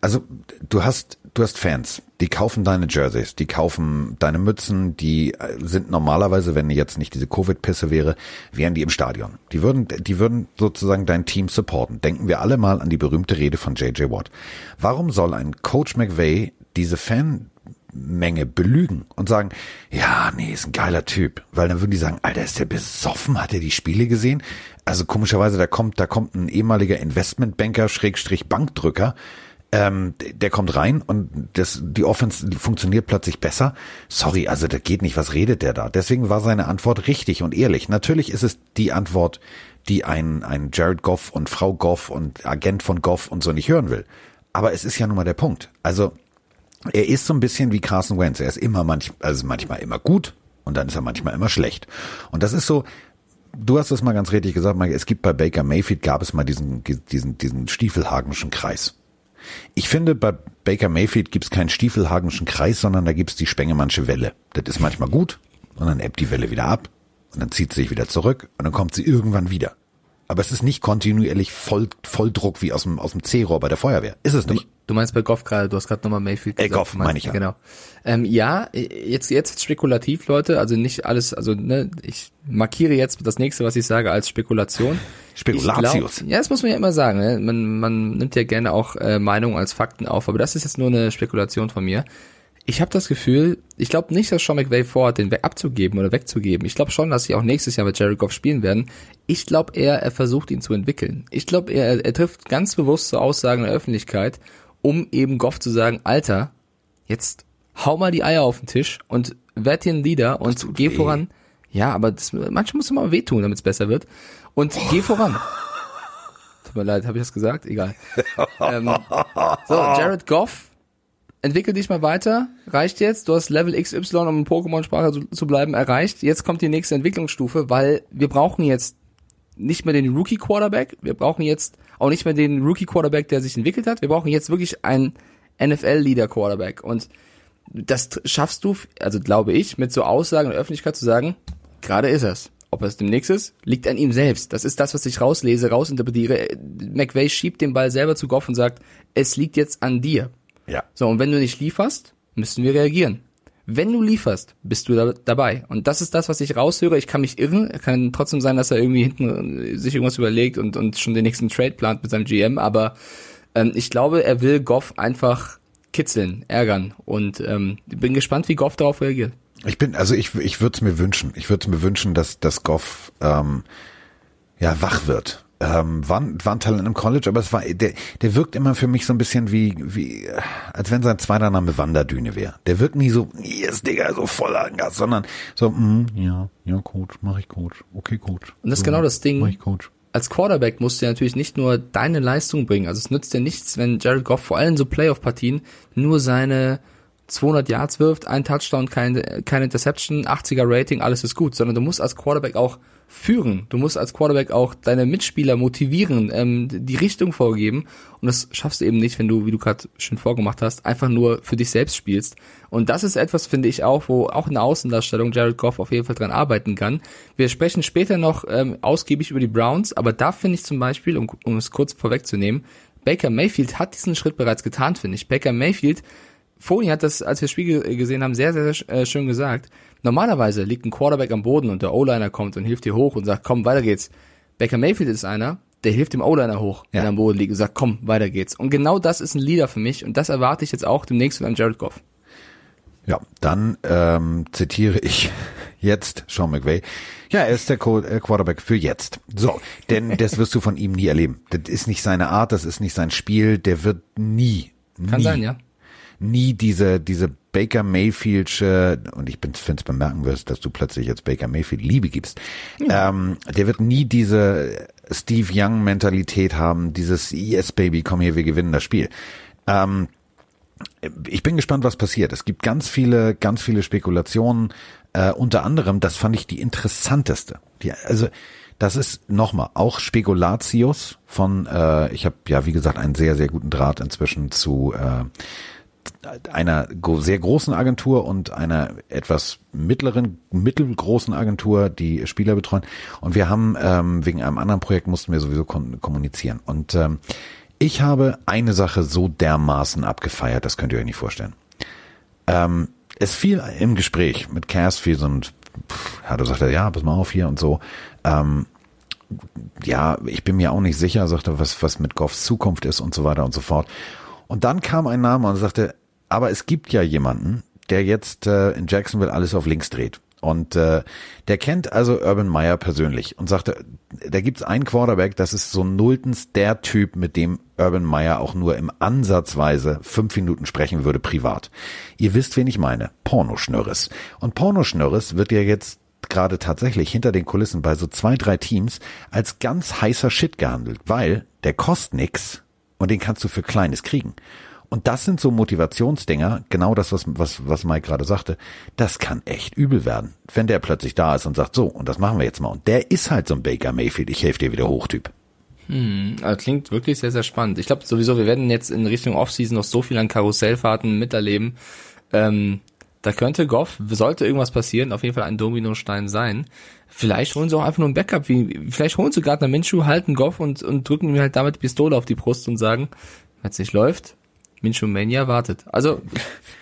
S1: also du hast, du hast Fans, die kaufen deine Jerseys, die kaufen deine Mützen, die äh, sind normalerweise, wenn jetzt nicht diese Covid-Pisse wäre, wären die im Stadion. Die würden, die würden sozusagen dein Team supporten. Denken wir alle mal an die berühmte Rede von J.J. Watt. Warum soll ein Coach McVay diese Fan Menge belügen und sagen, ja, nee, ist ein geiler Typ. Weil dann würden die sagen, Alter, ist der besoffen? Hat er die Spiele gesehen? Also komischerweise, da kommt, da kommt ein ehemaliger Investmentbanker, Schrägstrich Bankdrücker, ähm, der kommt rein und das, die Offense funktioniert plötzlich besser. Sorry, also das geht nicht, was redet der da? Deswegen war seine Antwort richtig und ehrlich. Natürlich ist es die Antwort, die ein, ein Jared Goff und Frau Goff und Agent von Goff und so nicht hören will. Aber es ist ja nun mal der Punkt. Also, er ist so ein bisschen wie Carson Wentz. Er ist immer manch, also manchmal immer gut und dann ist er manchmal immer schlecht. Und das ist so, du hast es mal ganz richtig gesagt, Mike, es gibt bei Baker Mayfield gab es mal diesen, diesen, diesen Stiefelhagenschen Kreis. Ich finde, bei Baker Mayfield gibt es keinen Stiefelhagenschen Kreis, sondern da gibt es die Spengemannsche Welle. Das ist manchmal gut und dann ebbt die Welle wieder ab und dann zieht sie sich wieder zurück und dann kommt sie irgendwann wieder. Aber es ist nicht kontinuierlich voll, Volldruck wie aus dem, aus dem C-Rohr bei der Feuerwehr. Ist es nicht.
S2: Du meinst bei Goff gerade, du hast gerade nochmal Mayfield
S1: Äh,
S2: gesagt.
S1: Goff,
S2: Du meinst-
S1: meine ich ja.
S2: Genau. Ähm, ja, jetzt, jetzt spekulativ, Leute, also nicht alles, also ne, ich markiere jetzt das nächste, was ich sage, als Spekulation.
S1: Spekulatius.
S2: Glaub, ja, das muss man ja immer sagen. Ne? Man, man nimmt ja gerne auch äh, Meinungen als Fakten auf, aber das ist jetzt nur eine Spekulation von mir. Ich habe das Gefühl, ich glaube nicht, dass Sean McVay vorhat, den weg abzugeben oder wegzugeben. Ich glaube schon, dass sie auch nächstes Jahr mit Jared Goff spielen werden. Ich glaube eher, er versucht ihn zu entwickeln. Ich glaube, er, er trifft ganz bewusst so Aussagen in der Öffentlichkeit, um eben Goff zu sagen, Alter, jetzt hau mal die Eier auf den Tisch und werd hier ein Leader und geh
S1: weh.
S2: voran. Ja, aber das, manchmal muss es mal wehtun, damit es besser wird. Und geh voran. Tut mir leid, habe ich das gesagt? Egal. ähm, so, Jared Goff, entwickel dich mal weiter. Reicht jetzt. Du hast Level XY, um in Pokémon-Sprache zu, zu bleiben, erreicht. Jetzt kommt die nächste Entwicklungsstufe, weil wir brauchen jetzt nicht mehr den Rookie-Quarterback. Wir brauchen jetzt auch nicht mehr den Rookie-Quarterback, der sich entwickelt hat. Wir brauchen jetzt wirklich einen NFL-Leader-Quarterback. Und das schaffst du, also glaube ich, mit so Aussagen der Öffentlichkeit zu sagen, gerade ist es. Ob es demnächst ist, liegt an ihm selbst. Das ist das, was ich rauslese, rausinterpretiere. McVay schiebt den Ball selber zu Goff und sagt, es liegt jetzt an dir.
S1: Ja.
S2: So, und wenn du nicht lieferst, müssen wir reagieren. Wenn du lieferst, bist du da, dabei. Und das ist das, was ich raushöre. Ich kann mich irren. Kann trotzdem sein, dass er irgendwie hinten äh, sich irgendwas überlegt und, und schon den nächsten Trade plant mit seinem GM. Aber ähm, ich glaube, er will Goff einfach kitzeln, ärgern. Und ähm, bin gespannt, wie Goff darauf reagiert.
S1: Ich bin, also ich, ich würde es mir wünschen. Ich würde es mir wünschen, dass, dass Goff ähm, ja wach wird. Ähm, war, war ein Talent im College, aber es war, der, der wirkt immer für mich so ein bisschen wie, wie, als wenn sein zweiter Name Wanderdüne wäre. Der wirkt nie so, yes, Digga, so voller Gas, sondern so, mm, ja, ja, Coach, mach ich Coach, okay, Coach.
S2: Und das ist
S1: so,
S2: genau das Ding.
S1: Mach ich Coach.
S2: als Quarterback musst du ja natürlich nicht nur deine Leistung bringen. Also es nützt dir nichts, wenn Jared Goff vor allem so Playoff-Partien nur seine 200 Yards wirft, ein Touchdown, keine, keine Interception, 80er Rating, alles ist gut, sondern du musst als Quarterback auch führen. Du musst als Quarterback auch deine Mitspieler motivieren, ähm, die Richtung vorgeben. Und das schaffst du eben nicht, wenn du, wie du gerade schön vorgemacht hast, einfach nur für dich selbst spielst. Und das ist etwas, finde ich auch, wo auch eine Außendarstellung Jared Goff auf jeden Fall dran arbeiten kann. Wir sprechen später noch ähm, ausgiebig über die Browns, aber da finde ich zum Beispiel, um, um es kurz vorwegzunehmen, Baker Mayfield hat diesen Schritt bereits getan, finde ich. Baker Mayfield Foni hat das, als wir das Spiel ge- gesehen haben, sehr, sehr, sehr äh, schön gesagt. Normalerweise liegt ein Quarterback am Boden und der O-Liner kommt und hilft dir hoch und sagt, komm, weiter geht's. Baker Mayfield ist einer, der hilft dem O-Liner hoch,
S1: Ja.
S2: er am Boden liegt und sagt, komm, weiter geht's. Und genau das ist ein Leader für mich und das erwarte ich jetzt auch demnächst von einem Jared Goff.
S1: Ja, dann ähm, zitiere ich jetzt Sean McVay. Ja, er ist der äh, Quarterback für jetzt. So, denn das wirst du von ihm nie erleben. Das ist nicht seine Art, das ist nicht sein Spiel. Der wird nie,
S2: Kann
S1: nie,
S2: sein, ja.
S1: nie diese diese Baker Mayfieldsche und ich finde es bemerken wirst, dass du plötzlich jetzt Baker Mayfield Liebe gibst. Ähm, der wird nie diese Steve Young Mentalität haben, dieses Yes Baby, komm hier, wir gewinnen das Spiel. Ähm, ich bin gespannt, was passiert. Es gibt ganz viele, ganz viele Spekulationen. Äh, unter anderem, das fand ich die interessanteste. Die, also das ist nochmal auch Spekulatius von. Äh, ich habe ja wie gesagt einen sehr, sehr guten Draht inzwischen zu äh, einer sehr großen Agentur und einer etwas mittleren, mittelgroßen Agentur, die Spieler betreuen. Und wir haben ähm, wegen einem anderen Projekt mussten wir sowieso kommunizieren. Und ähm, ich habe eine Sache so dermaßen abgefeiert, das könnt ihr euch nicht vorstellen. Ähm, es fiel im Gespräch mit Cass fiel so ein, pff, ja, da sagt er, ja, pass mal auf hier und so. Ähm, ja, ich bin mir auch nicht sicher, sagte, was, was mit Goffs Zukunft ist und so weiter und so fort. Und dann kam ein Name und sagte, aber es gibt ja jemanden, der jetzt äh, in Jacksonville alles auf links dreht. Und äh, der kennt also Urban Meyer persönlich und sagte, da gibt's einen Quarterback, das ist so nulltens der Typ, mit dem Urban Meyer auch nur im Ansatzweise fünf Minuten sprechen würde privat. Ihr wisst, wen ich meine. Pornoschnörres. Und Pornoschnörres wird ja jetzt gerade tatsächlich hinter den Kulissen bei so zwei, drei Teams als ganz heißer Shit gehandelt, weil der kostet nix und den kannst du für Kleines kriegen. Und das sind so Motivationsdinger, genau das, was, was, was Mike gerade sagte, das kann echt übel werden, wenn der plötzlich da ist und sagt, so, und das machen wir jetzt mal. Und der ist halt so ein Baker Mayfield, ich helfe dir wieder hoch, Typ.
S2: Also klingt wirklich sehr, sehr spannend. Ich glaube sowieso, wir werden jetzt in Richtung Offseason noch so viel an Karussellfahrten miterleben. Ähm, da könnte Goff, sollte irgendwas passieren, auf jeden Fall ein Dominostein sein. Vielleicht holen sie auch einfach nur ein Backup, wie, vielleicht holen sie Gardner Minshew, halten Goff und, und drücken mir halt damit die Pistole auf die Brust und sagen, wenn es nicht läuft, Minshew Mania wartet. Also,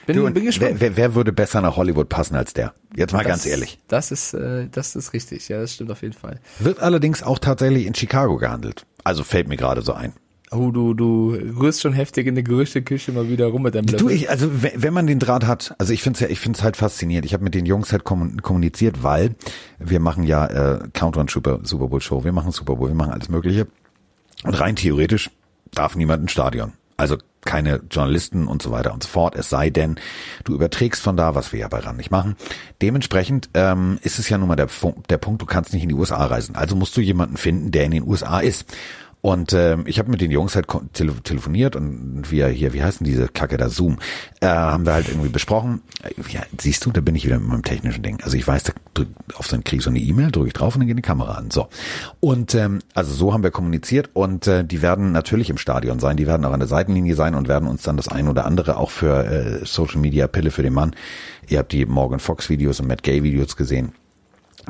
S2: bin,
S1: Du,
S2: bin gespannt.
S1: wer, wer, würde besser nach Hollywood passen als der? Jetzt mal ganz
S2: Das-
S1: ehrlich.
S2: Das ist, äh, das ist richtig, ja, das stimmt auf jeden Fall.
S1: Wird allerdings auch tatsächlich in Chicago gehandelt. Also fällt mir gerade so ein.
S2: Oh, du, du rührst schon heftig in der Gerüchteküche mal wieder rum mit deinem
S1: Du,
S2: Löffel.
S1: ich, also wenn, man den Draht hat, also ich finde es ja, ich finde es halt faszinierend. Ich habe mit den Jungs halt kommun- kommuniziert, weil wir machen ja äh, Countdown Super, Super Bowl Show, wir machen Super Bowl, wir machen alles Mögliche. Und rein theoretisch darf niemand ins Stadion. Also keine Journalisten und so weiter und so fort. Es sei denn, du überträgst von da, was wir ja bei RAN nicht machen. Dementsprechend ähm, ist es ja nun mal der, der Punkt, du kannst nicht in die USA reisen. Also musst du jemanden finden, der in den USA ist. Und ähm, ich habe mit den Jungs halt tele telefoniert und wir hier, wie heißen diese Kacke da, Zoom, äh, haben wir halt irgendwie besprochen. Äh, Ja, siehst du, da bin ich wieder mit meinem technischen Ding. Also ich weiß, da drück, auf so einen Krieg so eine E-Mail, drücke ich drauf und dann geht die Kamera an. So. Und ähm, also so haben wir kommuniziert und äh, die werden natürlich im Stadion sein, die werden auch an der Seitenlinie sein und werden uns dann das ein oder andere auch für äh, Social Media Pille für den Mann. Ihr habt die Morgan Fox Videos und Matt Gay Videos gesehen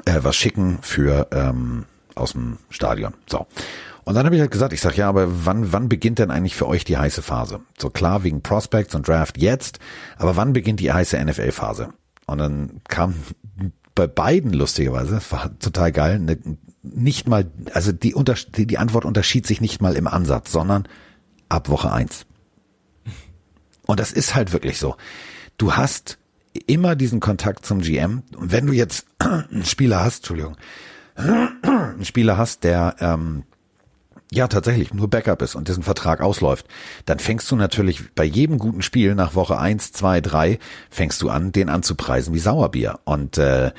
S1: äh, was schicken für ähm, aus dem Stadion. So. Und dann habe ich halt gesagt, ich sag ja, aber wann wann beginnt denn eigentlich für euch die heiße Phase? So klar wegen Prospects und Draft jetzt, aber wann beginnt die heiße NFL Phase? Und dann kam bei beiden lustigerweise, das war total geil, ne, nicht mal, also die, die, die Antwort unterschied sich nicht mal im Ansatz, sondern ab Woche eins. Und das ist halt wirklich so. Du hast immer diesen Kontakt zum GM. Und wenn du jetzt einen Spieler hast, Entschuldigung, einen Spieler hast, der ähm, ja tatsächlich nur Backup ist und dessen Vertrag ausläuft, dann fängst du natürlich bei jedem guten Spiel nach Woche eins, zwei, drei fängst du an, den anzupreisen wie Sauerbier. Und äh,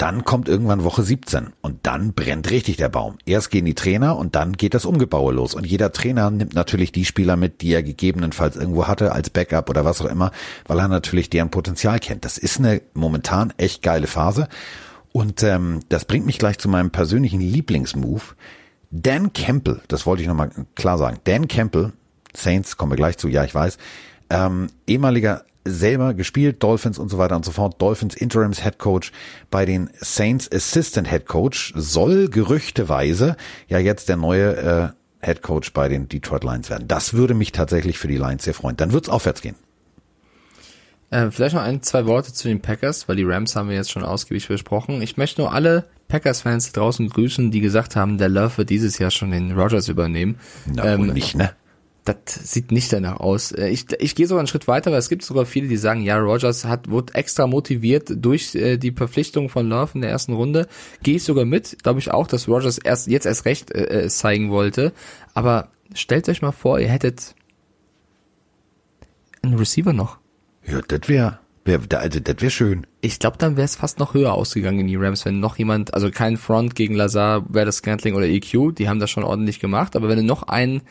S1: dann kommt irgendwann Woche 17 und dann brennt richtig der Baum. Erst gehen die Trainer und dann geht das Umgebaue los. Und jeder Trainer nimmt natürlich die Spieler mit, die er gegebenenfalls irgendwo hatte als Backup oder was auch immer, weil er natürlich deren Potenzial kennt. Das ist eine momentan echt geile Phase. Und ähm, das bringt mich gleich zu meinem persönlichen Lieblingsmove. Dan Campbell, das wollte ich nochmal klar sagen. Dan Campbell, Saints, kommen wir gleich zu, ja, ich weiß, ähm, ehemaliger selber gespielt, Dolphins und so weiter und so fort, Dolphins Interims Head Coach bei den Saints Assistant Head Coach, soll gerüchteweise ja jetzt der neue äh, Head Coach bei den Detroit Lions werden. Das würde mich tatsächlich für die Lions sehr freuen. Dann wird's aufwärts gehen.
S2: Äh, vielleicht noch ein, zwei Worte zu den Packers, weil die Rams haben wir jetzt schon ausgiebig besprochen. Ich möchte nur alle Packers-Fans draußen grüßen, die gesagt haben, der Love wird dieses Jahr schon den Rogers übernehmen.
S1: Na,
S2: Ähm,
S1: nicht, ne?
S2: Das sieht nicht danach aus. Äh, Ich, ich gehe sogar einen Schritt weiter, weil es gibt sogar viele, die sagen, ja, Rogers hat, wurde extra motiviert durch äh, die Verpflichtung von Love in der ersten Runde. Gehe ich sogar mit, glaube ich auch, dass Rogers erst jetzt erst recht äh, es zeigen wollte. Aber stellt euch mal vor, ihr hättet einen Receiver noch.
S1: Ja, das wäre, wär, also das wäre schön.
S2: Ich glaube, dann wäre es fast noch höher ausgegangen in die Rams, wenn noch jemand, also kein Front gegen Lazar, Werder Scantling oder EQ, die haben das schon ordentlich gemacht, aber wenn du noch einen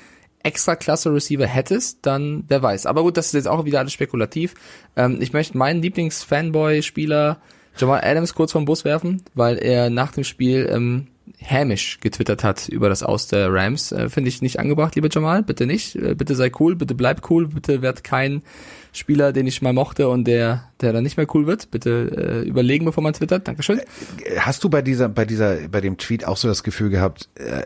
S2: extra klasse Receiver hättest, dann wer weiß. Aber gut, das ist jetzt auch wieder alles spekulativ. Ähm, ich möchte meinen Lieblings-Fanboy-Spieler Jamal Adams kurz vom Bus werfen, weil er nach dem Spiel ähm, hämisch getwittert hat über das Aus der Rams. Äh, Finde ich nicht angebracht, lieber Jamal. Bitte nicht. Äh, bitte sei cool, bitte bleib cool, bitte werd kein Spieler, den ich mal mochte und der, der dann nicht mehr cool wird. Bitte äh, überlegen, bevor man twittert. Dankeschön.
S1: Hast du bei dieser, bei dieser, bei dem Tweet auch so das Gefühl gehabt, äh,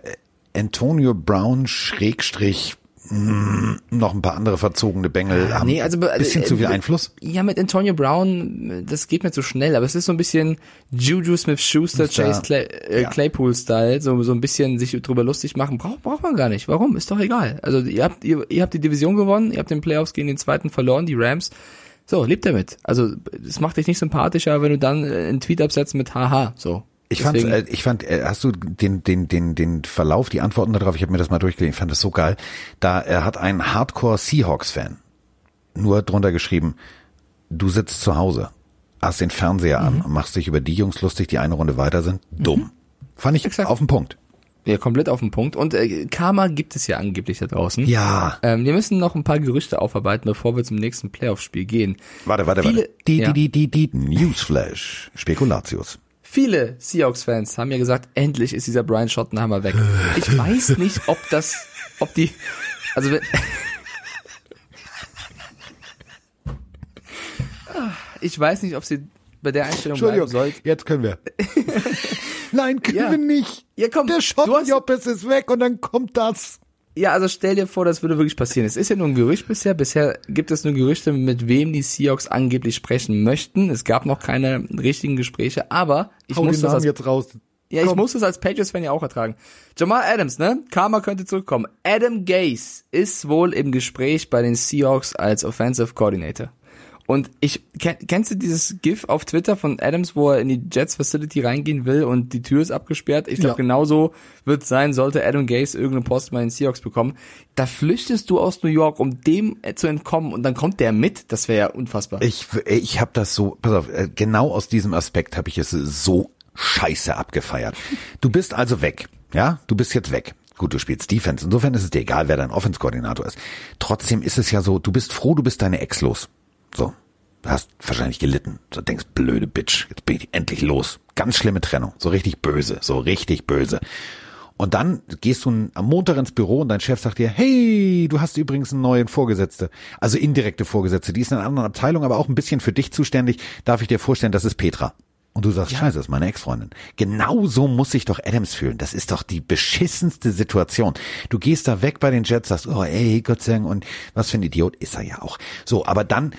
S1: Antonio Brown Schrägstrich mh, noch ein paar andere verzogene Bengel haben
S2: nee, also,
S1: ein bisschen
S2: äh,
S1: zu viel
S2: äh,
S1: Einfluss?
S2: Ja, mit Antonio Brown, das geht mir zu schnell, aber es ist so ein bisschen Juju Smith-Schuster, Chase Clay, äh,
S1: ja.
S2: Claypool-Style, so, so ein bisschen sich drüber lustig machen. Braucht braucht man gar nicht. Warum? Ist doch egal. Also ihr habt, ihr, ihr habt die Division gewonnen, ihr habt den Playoffs gegen den zweiten verloren, die Rams. So, lebt damit. Also es macht dich nicht sympathischer, wenn du dann äh, einen Tweet absetzt mit Haha. So.
S1: Ich fand,
S2: Deswegen-
S1: äh, ich fand, äh, hast du den, den, den, den Verlauf, die Antworten darauf, ich habe mir das mal durchgelesen, ich fand das so geil. Da er hat ein Hardcore Seahawks-Fan nur drunter geschrieben, du sitzt zu Hause, hast den Fernseher
S2: Mhm.
S1: an und machst dich über die Jungs lustig, die eine Runde weiter sind. Dumm. Fand ich
S2: Exakt.
S1: auf den Punkt.
S2: Ja, komplett auf den Punkt. Und äh, Karma gibt es ja angeblich da draußen.
S1: Ja.
S2: Ähm, wir müssen noch ein paar Gerüchte aufarbeiten, bevor wir zum nächsten Playoff-Spiel gehen.
S1: Warte, warte,
S2: Viele-
S1: warte. Die,
S2: ja.
S1: die, die, die, die, Newsflash. Spekulatius.
S2: Viele Seahawks-Fans haben ja gesagt, endlich ist dieser Brian Schottenhammer weg. Ich weiß nicht, ob das, ob die, also wenn, ich weiß nicht, ob sie bei der Einstellung bleiben soll.
S1: jetzt können wir. Nein, können
S2: Ja.
S1: wir nicht.
S2: Ja, komm,
S1: Der Schottenjoppes ist weg und dann kommt das.
S2: Ja, also stell dir vor, das würde wirklich passieren. Es ist ja nur ein Gerücht bisher. Bisher gibt es nur Gerüchte, mit wem die Seahawks angeblich sprechen möchten. Es gab noch keine richtigen Gespräche, aber ich
S1: Hau
S2: muss das als
S1: jetzt raus.
S2: Ja, ich
S1: Komm.
S2: muss das als Patriots-Fan ja auch ertragen. Jamal Adams, ne? Karma könnte zurückkommen. Adam Gase ist wohl im Gespräch bei den Seahawks als Offensive Coordinator. Und ich, kenn, kennst du dieses GIF auf Twitter von Adams, wo er in die Jets Facility reingehen will und die Tür ist abgesperrt? Ich glaube,
S1: Ja.
S2: genauso wird es sein, sollte Adam Gase irgendeinen Post bei den Seahawks bekommen. Da flüchtest du aus New York, um dem äh, zu entkommen und dann kommt der mit. Das wäre ja unfassbar.
S1: Ich, ich habe das so, pass auf, äh, genau aus diesem Aspekt habe ich es so scheiße abgefeiert. Du bist also weg, ja? Du bist jetzt weg. Gut, du spielst Defense. Insofern ist es dir egal, wer dein Offense-Koordinator ist. Trotzdem ist es ja so, du bist froh, du bist deine Ex los. So. Du hast wahrscheinlich gelitten. So denkst, blöde Bitch, jetzt bin ich endlich los. Ganz schlimme Trennung. So richtig böse. So richtig böse. Und dann gehst du am Montag ins Büro und dein Chef sagt dir, hey, du hast übrigens einen neuen Vorgesetzte. Also indirekte Vorgesetzte. Die ist in einer anderen Abteilung, aber auch ein bisschen für dich zuständig. Darf ich dir vorstellen, das ist Petra. Und du sagst, scheiße, das ist meine Ex-Freundin. Genau so muss sich doch Adams fühlen. Das ist doch die beschissenste Situation. Du gehst da weg bei den Jets, sagst, oh ey, Gott sei Dank, und was für ein Idiot ist er ja auch. So, aber dann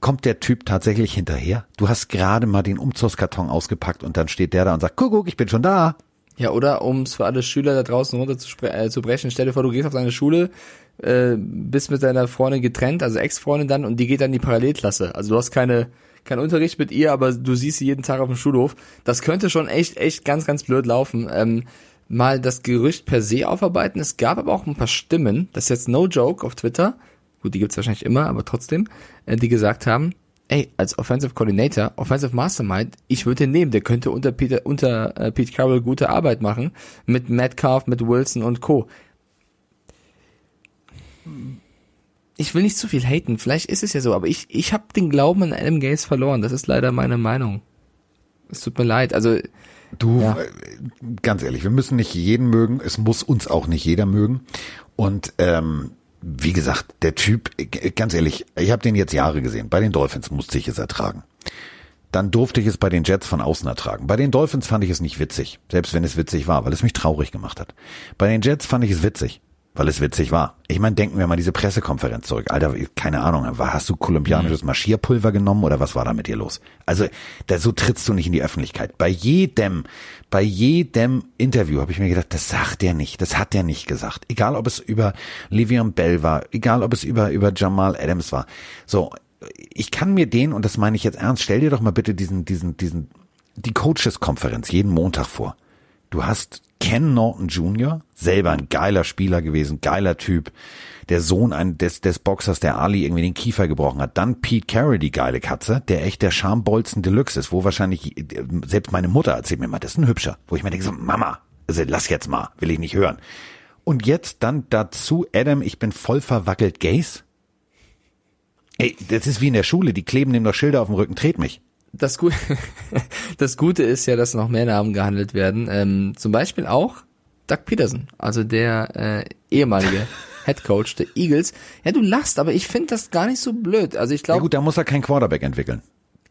S1: kommt der Typ tatsächlich hinterher. Du hast gerade mal den Umzugskarton ausgepackt und dann steht der da und sagt, guck, guck, ich bin schon da.
S2: Ja, oder um es für alle Schüler da draußen runter zu, äh, zu brechen, stell dir vor, du gehst auf deine Schule, äh, bist mit deiner Freundin getrennt, also Ex-Freundin dann, und die geht dann in die Parallelklasse. Also du hast keine, keinen Unterricht mit ihr, aber du siehst sie jeden Tag auf dem Schulhof. Das könnte schon echt, echt ganz, ganz blöd laufen. Ähm, mal das Gerücht per se aufarbeiten. Es gab aber auch ein paar Stimmen, das ist jetzt no joke auf Twitter, gut, die gibt's wahrscheinlich immer, aber trotzdem, äh, die gesagt haben, ey, als Offensive Coordinator, Offensive Mastermind, ich würde den nehmen, der könnte unter Peter, unter äh, Pete Carroll gute Arbeit machen, mit Metcalf, mit Wilson und Co. Ich will nicht zu viel haten, vielleicht ist es ja so, aber ich, ich habe den Glauben an Adam Gaze verloren, das ist leider meine Meinung. Es tut mir leid, also
S1: Du,
S2: Ja.
S1: äh, ganz ehrlich, wir müssen nicht jeden mögen, es muss uns auch nicht jeder mögen. Und ähm, wie gesagt, der Typ, ganz ehrlich, ich habe den jetzt Jahre gesehen. Bei den Dolphins musste ich es ertragen. Dann durfte ich es bei den Jets von außen ertragen. Bei den Dolphins fand ich es nicht witzig, selbst wenn es witzig war, weil es mich traurig gemacht hat. Bei den Jets fand ich es witzig, weil es witzig war. Ich meine, denken wir mal diese Pressekonferenz zurück. Alter, keine Ahnung, hast du kolumbianisches
S2: Mhm.
S1: Marschierpulver genommen oder was war da mit dir los? Also, da, so trittst du nicht in die Öffentlichkeit. Bei jedem, bei jedem Interview habe ich mir gedacht, das sagt der nicht, das hat der nicht gesagt. Egal, ob es über Livian Bell war, egal, ob es über, über Jamal Adams war. So, ich kann mir den, und das meine ich jetzt ernst, stell dir doch mal bitte diesen, diesen, diesen, die Coaches-Konferenz jeden Montag vor. Du hast Ken Norton Jr., selber ein geiler Spieler gewesen, geiler Typ, der Sohn ein, des, des Boxers, der Ali irgendwie den Kiefer gebrochen hat. Dann Pete Carroll, die geile Katze, der echt der Schambolzen Deluxe ist, wo wahrscheinlich, selbst meine Mutter erzählt mir mal, das ist ein Hübscher, wo ich mir denke so, Mama, also lass jetzt mal, will ich nicht hören. Und jetzt dann dazu, Adam, ich bin voll verwackelt Gays. Ey, das ist wie in der Schule, die kleben dem noch Schilder auf dem Rücken, tret mich.
S2: Das, Gu das Gute ist ja, dass noch mehr Namen gehandelt werden. Ähm, zum Beispiel auch Doug Peterson, also der äh, ehemalige Head Coach der Eagles. Ja, du lachst, aber ich finde das gar nicht so blöd. Also ich
S1: Ja
S2: glaube,
S1: gut, da muss er kein Quarterback entwickeln.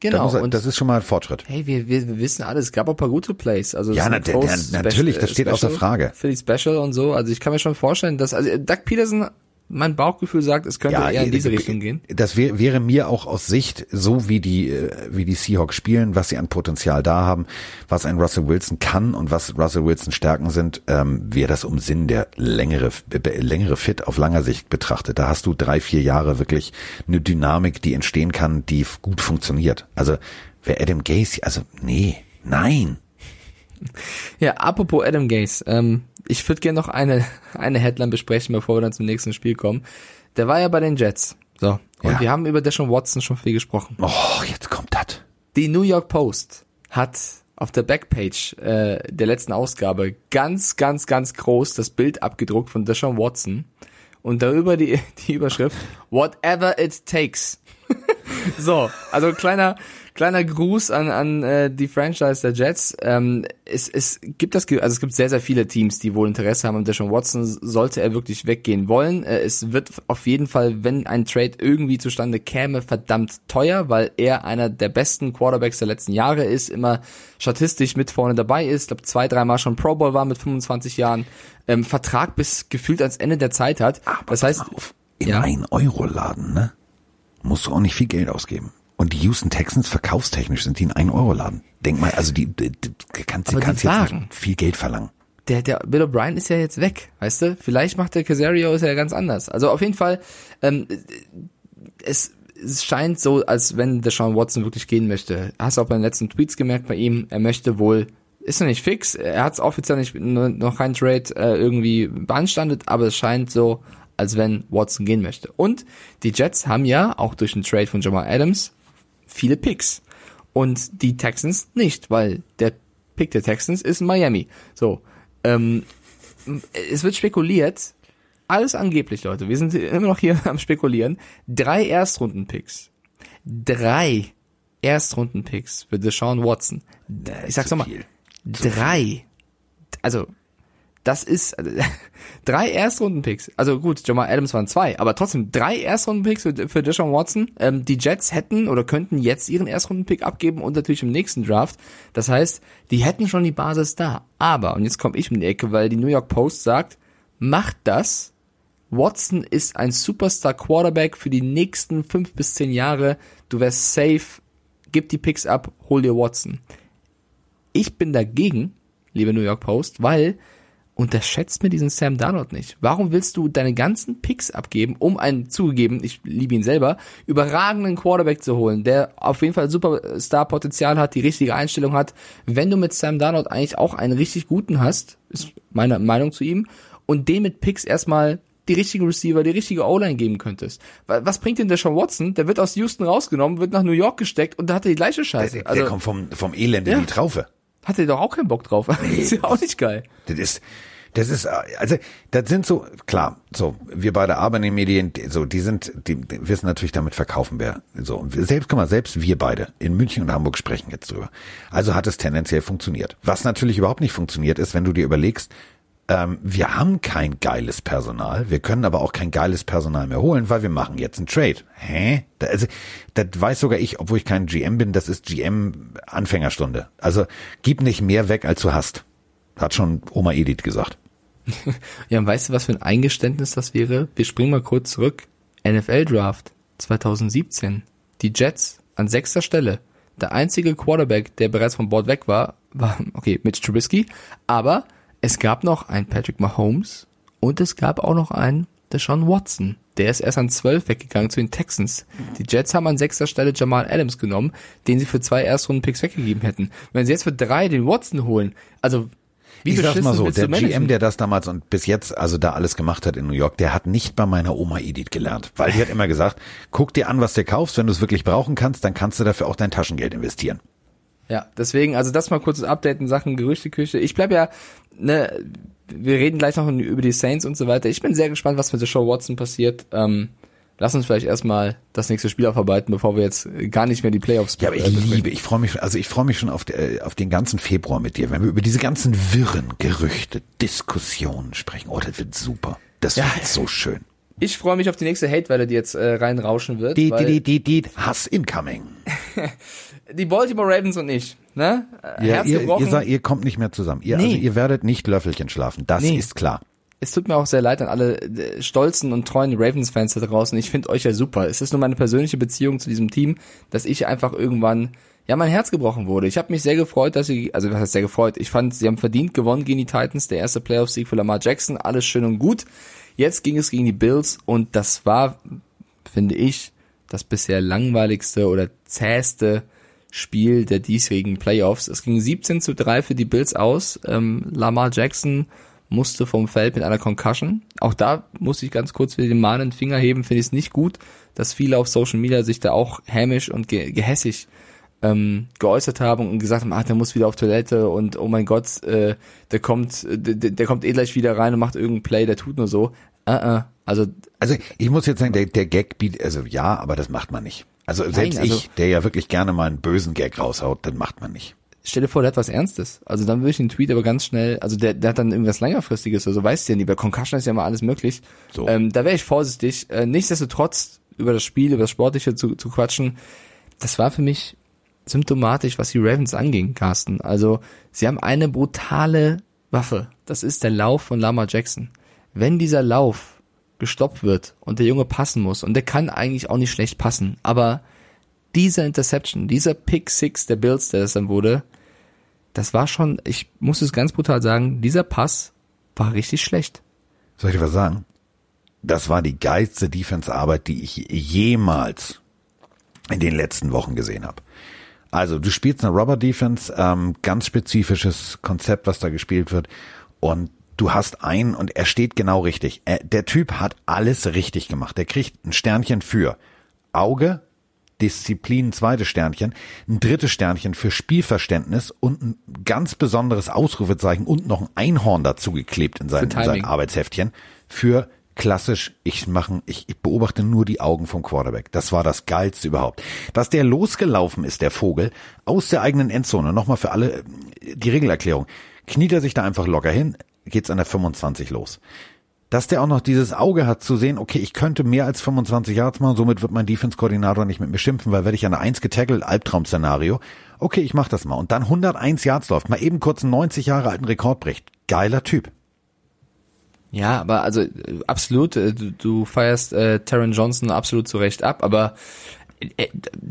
S1: Da
S2: genau.
S1: muss er,
S2: und
S1: das ist schon mal ein Fortschritt.
S2: hey, wir, wir, wir wissen alles, es gab auch ein paar gute Plays. Also
S1: Ja, na, der- der- natürlich, das steht außer
S2: Special
S1: Frage.
S2: Für die Special und so. Also ich kann mir schon vorstellen, dass, also Doug Peterson, mein Bauchgefühl sagt, es könnte eher in diese
S1: äh,
S2: Richtung gehen.
S1: Das wär, wäre mir auch aus Sicht, so wie die, äh, wie die Seahawks spielen, was sie an Potenzial da haben, was ein Russell Wilson kann und was Russell Wilson Stärken sind, ähm, wäre das um Sinn der längere, äh, längere Fit auf langer Sicht betrachtet. Da hast du drei, vier Jahre wirklich eine Dynamik, die entstehen kann, die gut funktioniert. Also, wer Adam Gaze, also, nee, nein.
S2: Ja, apropos Adam Gase, ähm, ich würde gerne noch eine, eine Headline besprechen, bevor wir dann zum nächsten Spiel kommen. Der war ja bei den Jets. So. Und
S1: Ja.
S2: wir haben über Deshaun Watson schon viel gesprochen.
S1: Oh, jetzt kommt das.
S2: Die New York Post hat auf der Backpage äh, der letzten Ausgabe ganz, ganz, ganz groß das Bild abgedruckt von Deshaun Watson und darüber die, die Überschrift Whatever it takes. so, also kleiner kleiner Gruß an an äh, die Franchise der Jets. Ähm, es, es gibt das, also es gibt sehr sehr viele Teams, die wohl Interesse haben an Deshaun Watson. Sollte er wirklich weggehen wollen, äh, es wird auf jeden Fall, wenn ein Trade irgendwie zustande käme, verdammt teuer, weil er einer der besten Quarterbacks der letzten Jahre ist, immer statistisch mit vorne dabei ist. Glaube zwei, dreimal schon Pro Bowl war mit 25 Jahren. Ähm, Vertrag bis gefühlt ans Ende der Zeit hat. das heißt,
S1: auf, in
S2: Ja.
S1: einen Euro Laden, ne? Musst du auch nicht viel Geld ausgeben. Und die Houston Texans verkaufstechnisch sind die ein ein Euro Laden. Denk mal, also die, die, die kannst,
S2: die
S1: kannst jetzt nicht viel Geld verlangen.
S2: der, der Bill O'Brien ist ja jetzt weg, weißt du? Vielleicht macht der Casario ist ja ganz anders. Also auf jeden Fall, ähm, es, es scheint so, als wenn Deshaun Watson wirklich gehen möchte. Hast du auch bei den letzten Tweets gemerkt bei ihm, er möchte wohl, ist noch nicht fix, er hat es offiziell nicht, noch kein Trade äh, irgendwie beanstandet, aber es scheint so, als wenn Watson gehen möchte. Und die Jets haben ja, auch durch den Trade von Jamal Adams, viele Picks. Und die Texans nicht, weil der Pick der Texans ist Miami. So, ähm, es wird spekuliert, alles angeblich, Leute. Wir sind immer noch hier am Spekulieren. Drei Erstrunden-Picks. Drei Erstrunden-Picks für Deshaun Watson. Ich sag's nochmal. Drei. Also, das ist also, drei Erstrunden-Picks. Also gut, Jamal Adams waren zwei, aber trotzdem drei Erstrunden-Picks für, für Deshaun Watson. Ähm, die Jets hätten oder könnten jetzt ihren Erstrunden-Pick abgeben und natürlich im nächsten Draft. Das heißt, die hätten schon die Basis da. Aber, und jetzt komme ich um die Ecke, weil die New York Post sagt, macht das. Watson ist ein Superstar Quarterback für die nächsten fünf bis zehn Jahre. Du wärst safe. Gib die Picks ab, hol dir Watson. Ich bin dagegen, liebe New York Post, weil unterschätzt mir diesen Sam Darnold nicht. Warum willst du deine ganzen Picks abgeben, um einen zugegeben, ich liebe ihn selber, überragenden Quarterback zu holen, der auf jeden Fall Superstar-Potenzial hat, die richtige Einstellung hat, wenn du mit Sam Darnold eigentlich auch einen richtig guten hast, ist meine Meinung zu ihm, und dem mit Picks erstmal die richtigen Receiver, die richtige O-Line geben könntest. Wa- Was bringt denn der Sean Watson? Der wird aus Houston rausgenommen, wird nach New York gesteckt und da hat er die gleiche Scheiße.
S1: Der,
S2: Also
S1: der kommt vom, vom Elend
S2: Ja.
S1: in die Traufe.
S2: Hat er doch auch keinen Bock drauf. ist ja auch nicht geil.
S1: Das ist, das ist, also, das sind so, klar, so, wir beide arbeiten in den Medien, die- so, die sind, die, wissen natürlich damit verkaufen wir, so, und selbst, guck mal, selbst wir beide in München und Hamburg sprechen jetzt drüber. Also hat es tendenziell funktioniert. Was natürlich überhaupt nicht funktioniert ist, wenn du dir überlegst, ähm, wir haben kein geiles Personal, wir können aber auch kein geiles Personal mehr holen, weil wir machen jetzt einen Trade. Hä? Da, also, das weiß sogar ich, obwohl ich kein GM bin, das ist GM Anfängerstunde. Also gib nicht mehr weg, als du hast. Hat schon Oma Edith gesagt.
S2: Ja, und weißt du, was für ein Eingeständnis das wäre? Wir springen mal kurz zurück. NFL Draft 2017. Die Jets an sechster Stelle. Der einzige Quarterback, der bereits vom Board weg war, war, okay, Mitch Trubisky. Aber es gab noch einen Patrick Mahomes und es gab auch noch einen Deshaun Watson. Der ist erst an 12 weggegangen zu den Texans. Die Jets haben an sechster Stelle Jamal Adams genommen, den sie für zwei Erstrunden-Picks weggegeben hätten. Wenn sie jetzt für drei den Watson holen, also wie
S1: ich sag's mal so, der? GM, der das damals und bis jetzt also da alles gemacht hat in New York, der hat nicht bei meiner Oma Edith gelernt, weil die hat immer gesagt, guck dir an, was du kaufst, wenn du es wirklich brauchen kannst, dann kannst du dafür auch dein Taschengeld investieren.
S2: Ja, deswegen, also das mal kurzes Update in Sachen Gerüchteküche. Ich bleib ja, ne, wir reden gleich noch über die Saints und so weiter. Ich bin sehr gespannt, was mit der Show Watson passiert. Ähm, lass uns vielleicht erstmal das nächste Spiel aufarbeiten, bevor wir jetzt gar nicht mehr die Playoffs
S1: Ja, aber ich liebe, ich freue mich, also ich freue mich schon auf, äh, auf den ganzen Februar mit dir, wenn wir über diese ganzen wirren Gerüchte, Diskussionen sprechen. Oh, das wird super. Das
S2: Ja.
S1: wird so schön.
S2: Ich freue mich auf die nächste Hate-Welle, die jetzt äh, reinrauschen wird.
S1: Die, die, die, die, die, Hass incoming.
S2: die Baltimore Ravens und ich, ne?
S1: Ja,
S2: Herz
S1: ihr,
S2: gebrochen.
S1: ihr, sagt, ihr kommt nicht mehr zusammen. Ihr,
S2: Nee.
S1: also ihr werdet nicht Löffelchen schlafen. Das
S2: Nee.
S1: ist klar.
S2: es tut mir auch sehr leid an alle äh, stolzen und treuen Ravens-Fans da draußen. Ich finde euch ja super. Es ist nur meine persönliche Beziehung zu diesem Team, dass ich einfach irgendwann, ja, mein Herz gebrochen wurde. Ich habe mich sehr gefreut, dass sie, also was heißt sehr gefreut? Ich fand, sie haben verdient gewonnen gegen die Titans, der erste Playoff-Sieg für Lamar Jackson, alles schön und gut. Jetzt ging es gegen die Bills und das war, finde ich, das bisher langweiligste oder zähste Spiel der diesjährigen Playoffs. Es ging 17 zu 3 für die Bills aus. Ähm, Lamar Jackson musste vom Feld mit einer Concussion. Auch da musste ich ganz kurz wieder den mahnenden Finger heben, finde ich es nicht gut, dass viele auf Social Media sich da auch hämisch und ge gehässig ähm, geäußert haben und gesagt haben, ah, der muss wieder auf Toilette und oh mein Gott, äh, der kommt, der, der kommt eh gleich wieder rein und macht irgendeinen Play, der tut nur so. Uh -uh. Also
S1: Also ich muss jetzt sagen, der, der Gag bietet, also ja, aber das macht man nicht. Also selbst
S2: also-
S1: ich, der ja wirklich gerne mal einen bösen Gag raushaut, das macht man nicht.
S2: stell dir vor, der hat was Ernstes. Also dann würde ich den Tweet aber ganz schnell, also der, der hat dann irgendwas längerfristiges, also weißt du ja nie, bei Concussion ist ja immer alles möglich.
S1: So.
S2: Ähm, da wäre ich vorsichtig. Äh, nichtsdestotrotz über das Spiel, über das Sportliche zu, zu quatschen, das war für mich symptomatisch, was die Ravens anging, Carsten. Also sie haben eine brutale Waffe. Das ist der Lauf von Lama Jackson. Wenn dieser Lauf gestoppt wird und der Junge passen muss, und der kann eigentlich auch nicht schlecht passen, aber dieser Interception, dieser Pick Six der Bills, der das dann wurde, das war schon, ich muss es ganz brutal sagen, dieser Pass war richtig schlecht.
S1: Soll ich dir was sagen? Das war die geilste Defense-Arbeit, die ich jemals in den letzten Wochen gesehen habe. Also du spielst eine Rubber Defense, ähm, ganz spezifisches Konzept, was da gespielt wird. Und du hast einen und er steht genau richtig. Er, der Typ hat alles richtig gemacht. Der kriegt ein Sternchen für Auge, Disziplin, zweites Sternchen, ein drittes Sternchen für Spielverständnis und ein ganz besonderes Ausrufezeichen und noch ein Einhorn dazu geklebt in sein, in sein Arbeitsheftchen für klassisch, ich machen, ich, ich beobachte nur die Augen vom Quarterback. Das war das geilste überhaupt. Dass der losgelaufen ist, der Vogel, aus der eigenen Endzone, nochmal für alle äh, die Regelerklärung, kniet er sich da einfach locker hin, geht's an der 25 los. Dass der auch noch dieses Auge hat zu sehen, okay, ich könnte mehr als 25 Yards machen, somit wird mein Defense-Koordinator nicht mit mir schimpfen, weil werde ich an der 1 getackelt, Albtraum-Szenario. Okay, ich mach das mal. Und dann 101 Yards läuft, mal eben kurz einen 90 Jahre alten Rekord bricht. Geiler Typ.
S2: Ja, aber also äh, absolut, äh, du, du feierst äh, Taron Johnson absolut zu Recht ab, aber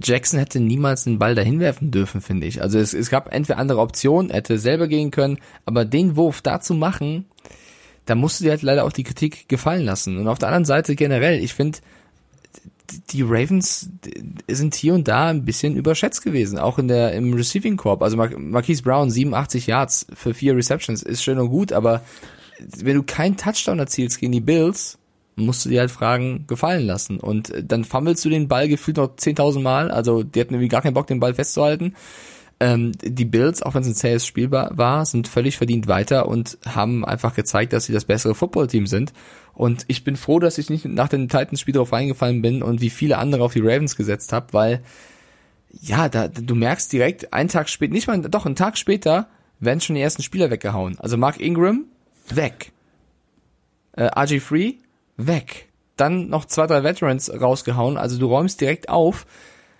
S2: Jackson hätte niemals den Ball dahin werfen dürfen, finde ich. Also es, es gab entweder andere Optionen, hätte selber gehen können, aber den Wurf da zu machen, da musst du dir halt leider auch die Kritik gefallen lassen. Und auf der anderen Seite generell, ich finde, die Ravens sind hier und da ein bisschen überschätzt gewesen, auch in der im Receiving Corp. Also Mar Marquise Brown 87 Yards für vier Receptions ist schön und gut, aber wenn du keinen Touchdown erzielst gegen die Bills, musst du dir halt Fragen gefallen lassen und äh, dann fummelst du den Ball gefühlt noch 10.000 Mal, also die hatten irgendwie gar keinen Bock den Ball festzuhalten. Ähm, die Bills, auch wenn es ein zähes Spiel war, sind völlig verdient weiter und haben einfach gezeigt, dass sie das bessere Footballteam sind. Und ich bin froh, dass ich nicht nach dem Titans-Spiel darauf reingefallen bin und wie viele andere auf die Ravens gesetzt habe, weil ja, da, du merkst direkt, einen Tag später, nicht mal, doch, einen Tag später werden schon die ersten Spieler weggehauen. Also Mark Ingram, weg. Äh, RG Free, weg. Dann noch zwei, drei Veterans rausgehauen. Also du räumst direkt auf.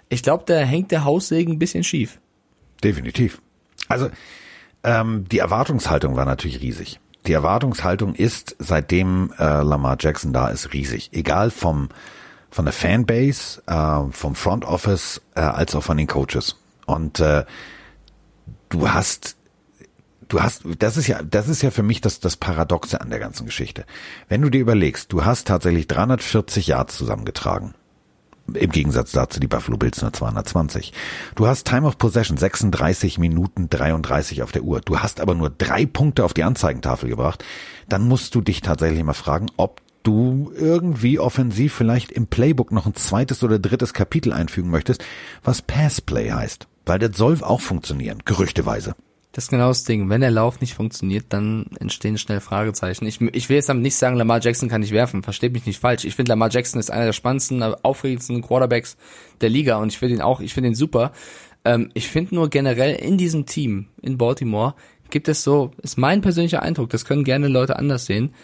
S2: Ich glaube, da hängt der Haussegen ein bisschen schief.
S1: Definitiv. Also ähm, die Erwartungshaltung war natürlich riesig. die Erwartungshaltung ist, seitdem äh, Lamar Jackson da ist, riesig. Egal vom von der Fanbase, äh, vom Front Office, äh, als auch von den Coaches. Und äh, du hast du hast, das ist ja, das ist ja für mich das, das Paradoxe an der ganzen Geschichte. Wenn du dir überlegst, du hast tatsächlich 340 Yards zusammengetragen. Im Gegensatz dazu die Buffalo Bills nur 220. Du hast Time of Possession 36 Minuten 33 auf der Uhr. Du hast aber nur drei Punkte auf die Anzeigentafel gebracht. Dann musst du dich tatsächlich mal fragen, ob du irgendwie offensiv vielleicht im Playbook noch ein zweites oder drittes Kapitel einfügen möchtest, was Passplay heißt. Weil das soll auch funktionieren, gerüchteweise.
S2: Das ist genau das Ding. Wenn der Lauf nicht funktioniert, dann entstehen schnell Fragezeichen. Ich, ich will jetzt damit nicht sagen, Lamar Jackson kann nicht werfen. Versteht mich nicht falsch. Ich finde, Lamar Jackson ist einer der spannendsten, aufregendsten Quarterbacks der Liga und ich finde ihn auch, ich finde ihn super. Ähm, ich finde nur generell in diesem Team in Baltimore gibt es so, ist mein persönlicher Eindruck, das können gerne Leute anders sehen,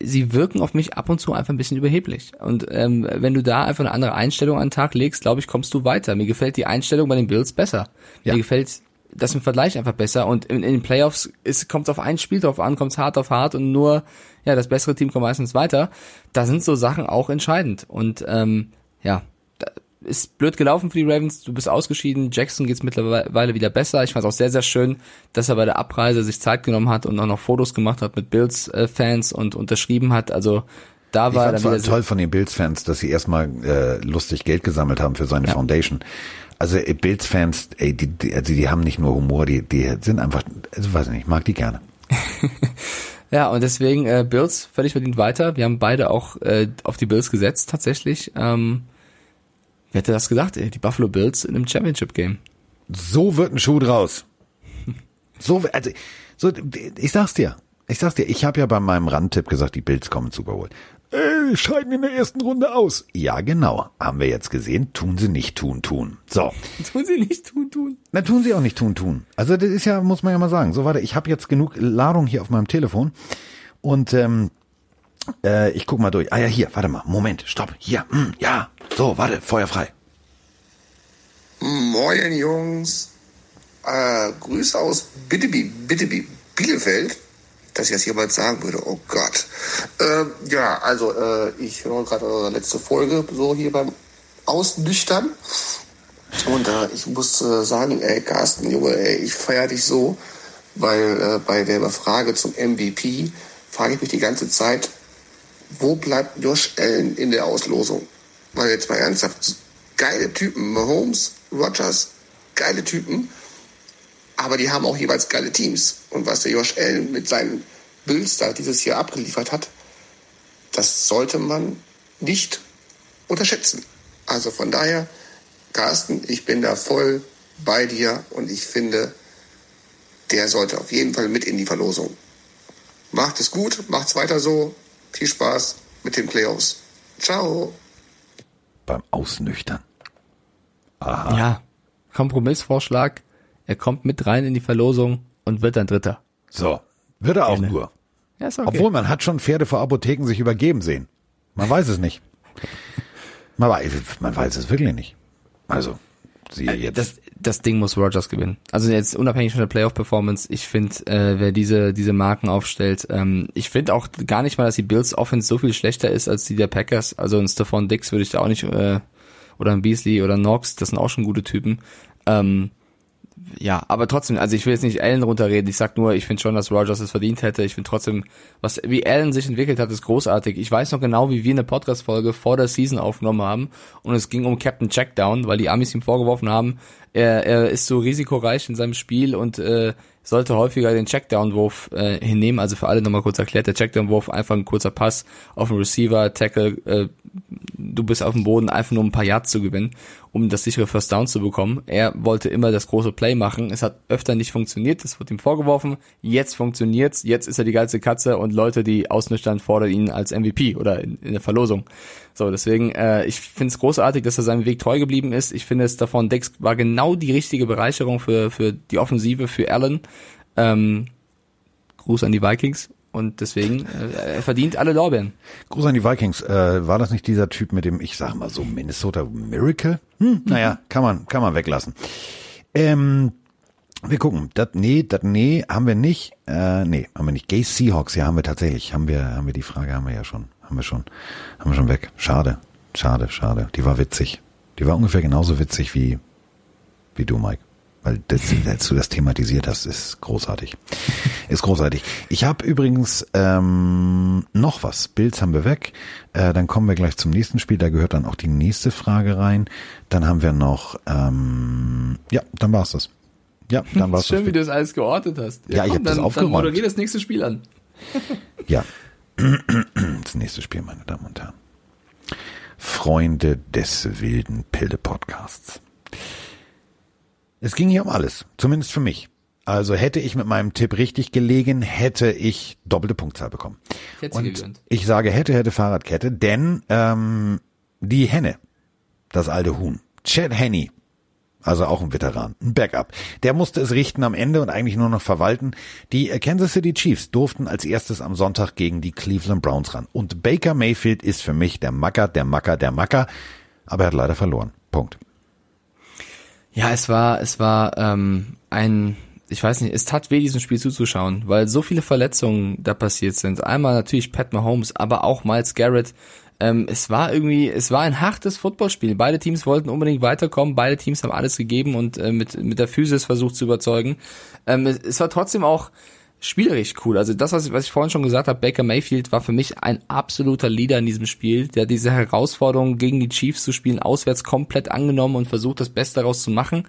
S2: sie wirken auf mich ab und zu einfach ein bisschen überheblich. Und ähm, wenn du da einfach eine andere Einstellung an den Tag legst, glaube ich, kommst du weiter. Mir gefällt die Einstellung bei den Bills besser. Ja. Mir gefällt das im Vergleich einfach besser. Und in, in den Playoffs kommt es auf ein Spiel drauf an, kommt es hart auf hart und nur ja das bessere Team kommt meistens weiter. Da sind so Sachen auch entscheidend. Und ähm, ja, ist blöd gelaufen für die Ravens. Du bist ausgeschieden. Jackson geht's mittlerweile wieder besser. Ich fand es auch sehr, sehr schön, dass er bei der Abreise sich Zeit genommen hat und auch noch Fotos gemacht hat mit Bills-Fans und unterschrieben hat. Also da war
S1: ich fand toll von den Bills-Fans, dass sie erstmal äh, lustig Geld gesammelt haben für seine ja. Foundation. Also äh, Bills-Fans, ey, die, die, also die haben nicht nur Humor, die, die sind einfach, also weiß nicht, ich mag die gerne.
S2: ja, und deswegen äh, Bills völlig verdient weiter. Wir haben beide auch äh, auf die Bills gesetzt tatsächlich. Ähm, wer hätte das gedacht, ey? Die Buffalo Bills in einem Championship-Game.
S1: So wird ein Schuh draus. So, also, so, ich sag's dir. Ich sag's dir, ich habe ja bei meinem Randtipp gesagt, die Bills kommen Super Bowl äh, scheiden in der ersten Runde aus. Ja, genau. Haben wir jetzt gesehen. Tun sie nicht tun, tun. So.
S2: Tun sie nicht tun, tun.
S1: Na, tun sie auch nicht tun, tun. Also das ist ja, muss man ja mal sagen. So, warte, ich habe jetzt genug Ladung hier auf meinem Telefon. Und ähm, äh, ich guck mal durch. Ah ja, hier, warte mal. Moment, stopp. Hier, hm, ja. So, warte, Feuer frei.
S3: Moin, Jungs. Äh, Grüße aus Bitteby, Bitteby, Bielefeld dass ich das jemals sagen würde. Oh Gott. Ähm, ja, also äh, ich höre gerade eure letzte Folge so hier beim Ausnüchtern. Und äh, ich muss äh, sagen, ey, Carsten, Junge, ey, ich feiere dich so, weil äh, bei der Frage zum MVP frage ich mich die ganze Zeit, wo bleibt Josh Allen in der Auslosung? Weil jetzt mal ernsthaft, geile Typen, Mahomes, Rogers, geile Typen aber die haben auch jeweils geile Teams. Und was der Josh Allen mit seinen Bills da dieses Jahr abgeliefert hat, das sollte man nicht unterschätzen. Also von daher, Carsten, ich bin da voll bei dir und ich finde, der sollte auf jeden Fall mit in die Verlosung. Macht es gut, macht's weiter so. Viel Spaß mit den Playoffs. Ciao.
S1: Beim Ausnüchtern.
S2: Aha. Ja, Kompromissvorschlag er kommt mit rein in die Verlosung und wird dann Dritter.
S1: So, wird er auch Gerne. nur. Ja, ist okay. Obwohl man hat schon Pferde vor Apotheken sich übergeben sehen. Man weiß es nicht. Man weiß, man weiß es wirklich nicht. Also, sie äh, jetzt.
S2: Das, das Ding muss Rogers gewinnen. Also jetzt unabhängig von der Playoff-Performance, ich finde, äh, wer diese, diese Marken aufstellt, ähm, ich finde auch gar nicht mal, dass die Bills Offense so viel schlechter ist als die der Packers. Also ein Stephon Dix würde ich da auch nicht, äh, oder ein Beasley oder Knox, das sind auch schon gute Typen. Ähm, ja, aber trotzdem, also ich will jetzt nicht Allen runterreden. Ich sag nur, ich finde schon, dass Rogers es verdient hätte. Ich finde trotzdem, was wie Allen sich entwickelt hat, ist großartig. Ich weiß noch genau, wie wir eine Podcast-Folge vor der Season aufgenommen haben und es ging um Captain Checkdown, weil die Amis ihm vorgeworfen haben, er, er ist so risikoreich in seinem Spiel und äh, sollte häufiger den Checkdown-Wurf äh, hinnehmen. Also für alle nochmal kurz erklärt, der Checkdown-Wurf einfach ein kurzer Pass auf den Receiver, Tackle, äh, du bist auf dem Boden, einfach nur ein paar Yards zu gewinnen, um das sichere First Down zu bekommen. Er wollte immer das große Play machen. Es hat öfter nicht funktioniert, das wird ihm vorgeworfen. Jetzt funktioniert's, jetzt ist er die geilste Katze und Leute, die ausnüchtern, fordern ihn als MVP oder in, in der Verlosung. So, deswegen, äh, ich finde es großartig, dass er seinem Weg treu geblieben ist. Ich finde es davon, Dex war genau die richtige Bereicherung für, für die Offensive, für Allen. Ähm, Gruß an die Vikings. Und deswegen, äh, er verdient alle Lorbeeren.
S1: Gruß an die Vikings. Äh, war das nicht dieser Typ mit dem, ich sag mal so, Minnesota Miracle? Hm, naja, kann man, kann man weglassen. Ähm, Wir gucken. Das, nee, das, nee, haben wir nicht. Äh, nee, haben wir nicht. Gay Seahawks, ja, haben wir tatsächlich. Haben wir, haben wir die Frage, haben wir ja schon. Haben wir schon. Haben wir schon weg. Schade. Schade, schade. Die war witzig. Die war ungefähr genauso witzig wie, wie du, Mike. Weil das, als du das thematisiert hast, ist großartig. Ist großartig. Ich habe übrigens ähm, noch was. Bills haben wir weg. Äh, dann kommen wir gleich zum nächsten Spiel. Da gehört dann auch die nächste Frage rein. Dann haben wir noch, ähm, ja, dann war's das. Ja, dann war's
S2: Schön,
S1: das.
S2: wie du das alles geordnet hast.
S1: Ja, ich hab das aufgeräumt.
S2: Dann moderier das nächste Spiel an.
S1: Ja. Das nächste Spiel, meine Damen und Herren. Freunde des wilden Pilde-Podcasts. Es ging hier um alles, zumindest für mich. Also hätte ich mit meinem Tipp richtig gelegen, hätte ich doppelte Punktzahl bekommen.
S2: Ich
S1: Und
S2: gegönnt.
S1: ich sage hätte, hätte Fahrradkette, denn ähm, die Henne, das alte Huhn, Chad Henney, also auch ein Veteran, ein Backup, der musste es richten am Ende und eigentlich nur noch verwalten. Die äh, Kansas City Chiefs durften als erstes am Sonntag gegen die Cleveland Browns ran. Und Baker Mayfield ist für mich der Macker, der Macker, der Macker, aber er hat leider verloren. Punkt.
S2: Ja, es war, es war ähm, ein, ich weiß nicht, es tat weh, diesem Spiel zuzuschauen, weil so viele Verletzungen da passiert sind. Einmal natürlich Pat Mahomes, aber auch Miles Garrett. Ähm, es war irgendwie, es war ein hartes Footballspiel. Beide Teams wollten unbedingt weiterkommen, beide Teams haben alles gegeben und äh, mit, mit der Physis versucht zu überzeugen. Ähm, es, es war trotzdem auch spielerisch cool. Also das, was ich, was ich vorhin schon gesagt habe, Baker Mayfield war für mich ein absoluter Leader in diesem Spiel, der diese Herausforderung gegen die Chiefs zu spielen auswärts komplett angenommen und versucht, das Beste daraus zu machen.